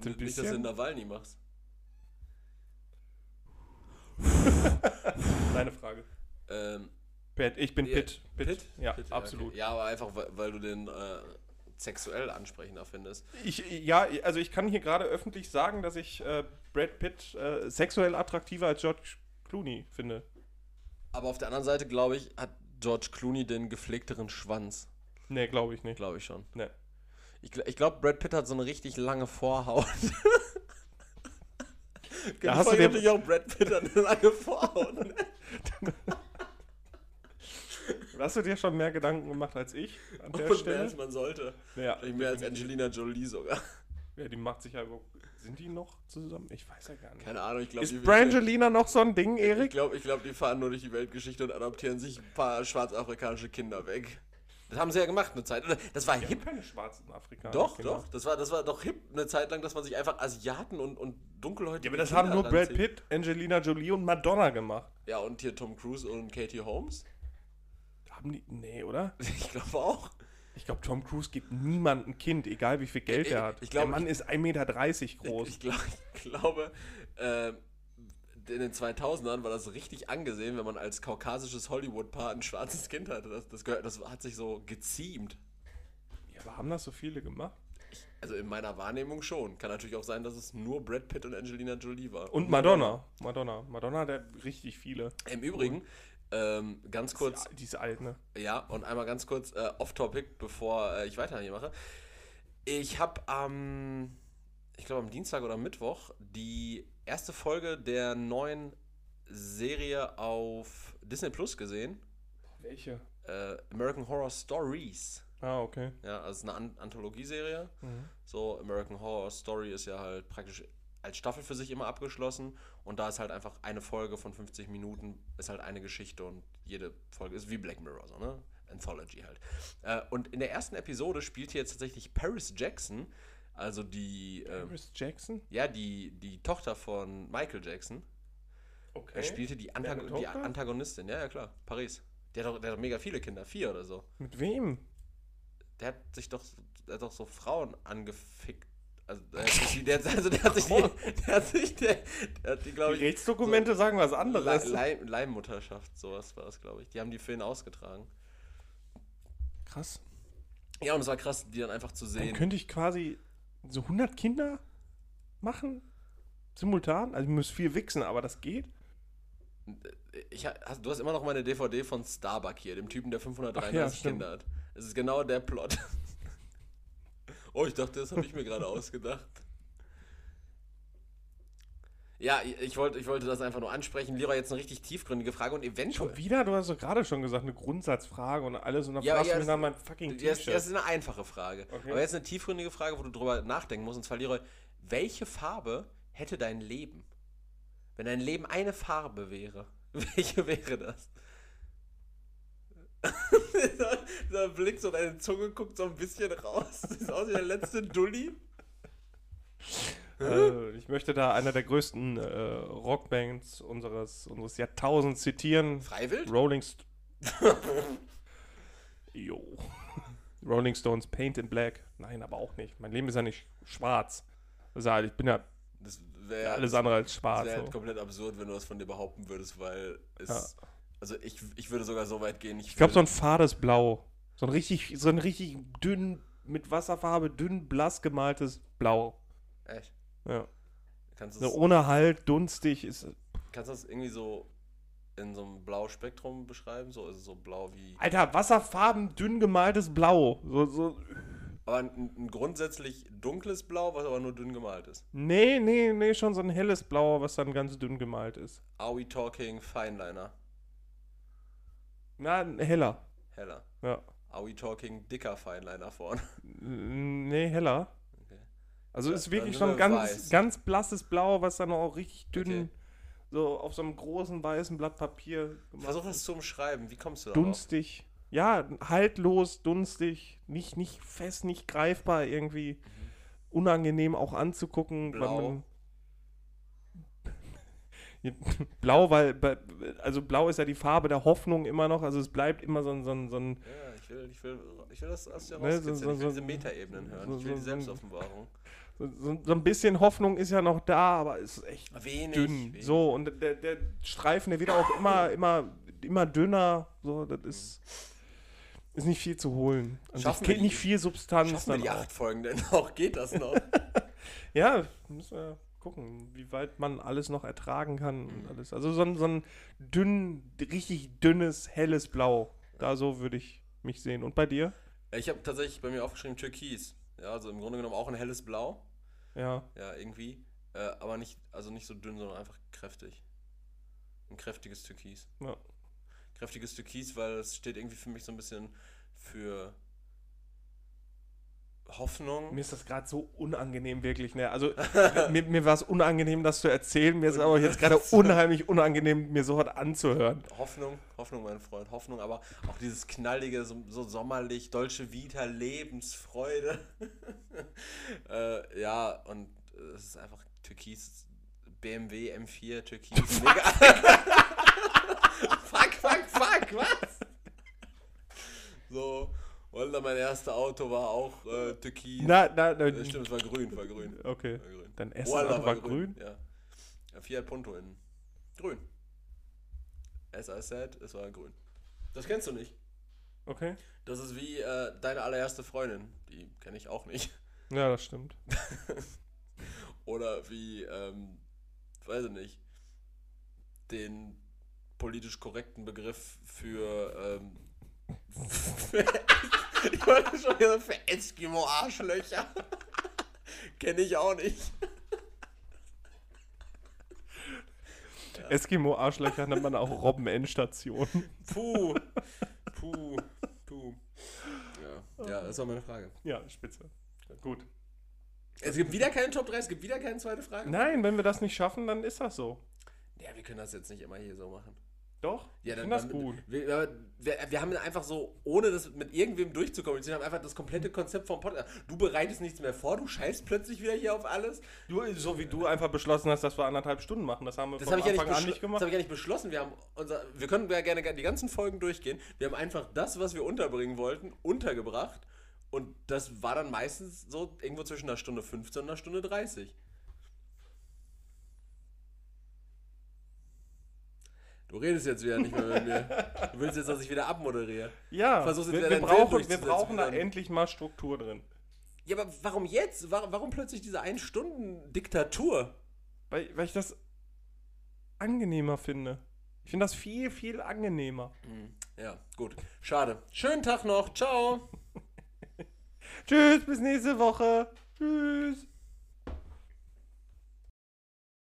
Ein Nicht, dass du. Nawalny machst. Deine Frage. Ähm, Pitt, ich bin Pitt. Pitt. Pitt? Ja, Pitt, absolut. okay. Ja, aber einfach, weil, weil du den äh, sexuell ansprechender findest. Ich, ja, also ich kann hier gerade öffentlich sagen, dass ich äh, Brad Pitt äh, sexuell attraktiver als George Clooney finde. Aber auf der anderen Seite, glaube ich, hat George Clooney den gepflegteren Schwanz. Nee, glaube ich nicht. Glaube ich schon. Nee. Ich, ich glaube, Brad Pitt hat so eine richtig lange Vorhaut. Da hast du dir- natürlich auch Brad Pitt eine lange Vorhaut. ne? Hast du dir schon mehr Gedanken gemacht als ich an der Und mehr Stelle? als man sollte. Ja, Vielleicht mehr als Angelina Jolie sogar. ja, die macht sich ja überhaupt. Sind die noch zusammen? Ich weiß ja gar nicht. Keine Ahnung, ich glaube, Ist Brangelina noch so ein Ding, Ich Erik? glaube, ich glaub, die fahren nur durch die Weltgeschichte und adoptieren sich ein paar schwarzafrikanische Kinder weg. Das haben sie ja gemacht eine Zeit. Das war Wir hip. keine schwarzen Afrikaner. Doch, Kinder. doch. Das war, das war doch hip eine Zeit lang, dass man sich einfach Asiaten und, und Dunkelhäutige Ja, aber das Kinder haben nur Brad. Pitt, Angelina Jolie und Madonna gemacht. Ja, und hier Tom Cruise und Katie Holmes. Haben die. Nee, oder? Ich glaube auch. Ich glaube, Tom Cruise gibt niemandem ein Kind, egal wie viel Geld Ich- er hat. ich glaub, Der Mann ist 1,30 Meter groß. Ich, glaub, ich glaube, ähm, in den 2000ern war das richtig angesehen, wenn man als kaukasisches Hollywood-Paar ein schwarzes Kind hatte. Das, das, gehört, das hat sich so geziemt. ja, aber haben das so viele gemacht? Also in meiner Wahrnehmung schon. Kann natürlich auch sein, dass es nur Brad Pitt und Angelina Jolie war. Und Madonna. Madonna. Madonna hat richtig viele. Im Übrigen, ähm, ganz kurz, Die ist alt, ne? ja, und einmal ganz kurz äh, off-topic, bevor äh, ich weiter hier mache. Ich habe am, ich glaube am Dienstag oder Mittwoch die erste Folge der neuen Serie auf Disney Plus gesehen. Welche? Äh, American Horror Stories. Ah, okay. Ja, also es ist eine An Anthologieserie. Mhm. So, American Horror Story ist ja halt praktisch als Staffel für sich immer abgeschlossen. Und da ist halt einfach eine Folge von 50 Minuten, ist halt eine Geschichte und jede Folge ist wie Black Mirror, so, ne? Anthology halt. Äh, und in der ersten Episode spielt hier jetzt tatsächlich Paris Jackson, also die, ähm, Paris Jackson? ja, die, die Tochter von Michael Jackson. Okay. Er spielte die, Antago die? Antagonistin, ja, ja, klar, Paris. Der hat, doch, der hat doch mega viele Kinder, vier oder so. Mit wem? Der hat sich doch, der hat doch so Frauen angefickt. Also der hat sich, die- der, also der hat sich, die, der hat sich, der, der hat die, Die glaube ich, Rechtsdokumente sagen was anderes. Le Leih- Leihmutterschaft, sowas war das, glaube ich. Die haben die für ihn ausgetragen. Krass. Ja, und es war krass, die dann einfach zu Dann sehen. könnte ich quasi so 100 Kinder machen? Simultan? Also ich muss viel wichsen, aber das geht? Ich, ha- hast, du hast immer noch meine DVD von Starbuck hier, dem Typen, der 533 Ach ja. Kinder hat. Es ist genau der Plot. oh, ich dachte, das habe ich mir gerade ausgedacht. Ja, ich- wollte, ich wollte das einfach nur ansprechen. Leroy, jetzt eine richtig tiefgründige Frage und eventuell. Schon wieder? Du hast doch gerade schon gesagt, eine Grundsatzfrage und alles und dann Ja, fragst ja, du mir nach mein fucking das, T-Shirt. das ist eine einfache Frage. Okay. Aber jetzt eine tiefgründige Frage, wo du drüber nachdenken musst. Und zwar, Leroy, welche Farbe hätte dein Leben? Wenn dein Leben eine Farbe wäre, welche wäre das? dieser, Blick, so deine Zunge guckt so ein bisschen raus. Das sieht aus wie der letzte Dulli. Äh, ich möchte da einer der größten äh, Rockbands unseres, unseres Jahrtausends zitieren. Freiwild? Rolling St Jo. Rolling Stones Paint in Black. Nein, aber auch nicht. Mein Leben ist ja nicht schwarz. Das ja, ich bin ja Das wäre alles andere als das schwarz. wär halt So. komplett absurd, wenn du das von dir behaupten würdest, weil es. Ja. Also ich, ich würde sogar so weit gehen. Ich glaube, so ein fades Blau. So ein richtig, so ein richtig dünn, mit Wasserfarbe, dünn blass gemaltes Blau. Echt? Ja. Kannst So ohne Halt, dunstig ist. Kannst du das irgendwie so in so einem blau Spektrum beschreiben? So ist es so blau wie. Alter, Wasserfarben, dünn gemaltes Blau. So, so. Aber ein, ein grundsätzlich dunkles Blau, was aber nur dünn gemalt ist. Nee, nee, nee, schon so ein helles Blau, was dann ganz dünn gemalt ist. Are we talking Fineliner? Na, heller. Heller. Ja. Are we talking dicker Fineliner vorne? Nee, heller. Also Ja, ist wirklich schon ganz, weiß. ganz blasses Blau, was dann auch richtig dünn, Okay. so auf so einem großen weißen Blatt Papier gemacht Versuch das zu umschreiben. Wie kommst du darauf? Dunstig. Ja, haltlos, dunstig, nicht, nicht fest, nicht greifbar, irgendwie unangenehm auch anzugucken. Blau. Blau, weil, bei- also blau ist ja die Farbe der Hoffnung immer noch, also es bleibt immer so ein, so ein, so ein Ja, ich will, ich will, ich will das aus dir Ne, so- so- ich will so- diese Metaebenen hören. so- ich will die Selbstoffenbarung. So, so, ein bisschen Hoffnung ist ja noch da, aber es ist echt Wenig. dünn. wenig. So, und der, der Streifen, der wird auch immer, immer, immer dünner. So, das ist, ist nicht viel zu holen. Also Schaffen es wir geht die- nicht viel Substanz Schaffen wir dann die auch. acht Folgen denn auch? Geht das noch? Ja, müssen wir gucken, wie weit man alles noch ertragen kann und alles. Also so ein, so ein dünn, richtig dünnes, helles Blau. Da so würde ich mich sehen. Und bei dir? ich habe tatsächlich bei mir aufgeschrieben Türkis. Ja, also im Grunde genommen auch ein helles Blau. Ja. Ja, irgendwie. Äh, aber nicht, also nicht so dünn, sondern einfach kräftig. Ein kräftiges Türkis. Ja. Kräftiges Türkis, weil es steht irgendwie für mich so ein bisschen für Hoffnung. Mir ist das gerade so unangenehm, wirklich. Ne? Also, mir, mir war es unangenehm, das zu erzählen. Mir ist aber jetzt gerade unheimlich unangenehm, mir so was anzuhören. Hoffnung, Hoffnung, mein Freund, Hoffnung, aber auch dieses knallige, so, so sommerlich, Dolce Vita, Lebensfreude. äh, ja, und es ist einfach Türkis, BMW M4, Türkis, mega. fuck, fuck, fuck, was? Dann mein erstes Auto war auch äh, Türkis. Na, na, na, Äh, Stimmt, es war grün, war grün. Okay. War grün. Dein erstes Auto war grün? Ja. ja. Fiat Punto in grün. As I said, es war grün. Das kennst du nicht. Okay. Das ist wie äh, deine allererste Freundin. Die kenne ich auch nicht. Ja, das stimmt. Oder wie, ähm, weiß ich nicht, den politisch korrekten Begriff für, ähm, für ich wollte schon wieder für Eskimo-Arschlöcher. Kenne ich auch nicht. Eskimo-Arschlöcher nennt man auch Robben-Endstation. Puh. Puh. Puh. Ja, ja, das war meine Frage. Ja, spitze. Gut. Es gibt wieder keine Top 3, es gibt wieder keine zweite Frage. Nein, wenn wir das nicht schaffen, dann ist das so. Ja, wir können das jetzt nicht immer hier so machen. Doch? Ja, dann, das dann, gut. Wir, wir, wir haben einfach so, ohne das mit irgendwem durchzukommunizieren, haben einfach das komplette Konzept vom Podcast. Du bereitest nichts mehr vor, du scheißt plötzlich wieder hier auf alles. Du, so wie du einfach beschlossen hast, dass wir anderthalb Stunden machen. Das haben wir Das habe ich, ja nicht Anfang an nicht das gemacht. hab ich ja nicht beschlossen. Wir, haben unser, wir können ja gerne die ganzen Folgen durchgehen. Wir haben einfach das, was wir unterbringen wollten, untergebracht. Und das war dann meistens so irgendwo zwischen einer Stunde 15 und einer Stunde 30. Du redest jetzt wieder nicht mehr mit mir. Du willst jetzt, dass ich wieder abmoderiere. Ja, Versuch's jetzt wir, wieder wir, brauchen, wir brauchen da endlich mal Struktur drin. Ja, aber warum jetzt? Warum, warum plötzlich diese Ein-Stunden-Diktatur? Weil, weil ich das angenehmer finde. Ich finde das viel, viel angenehmer. Ja, gut. Schade. Schönen Tag noch. Ciao. Tschüss, bis nächste Woche. Tschüss.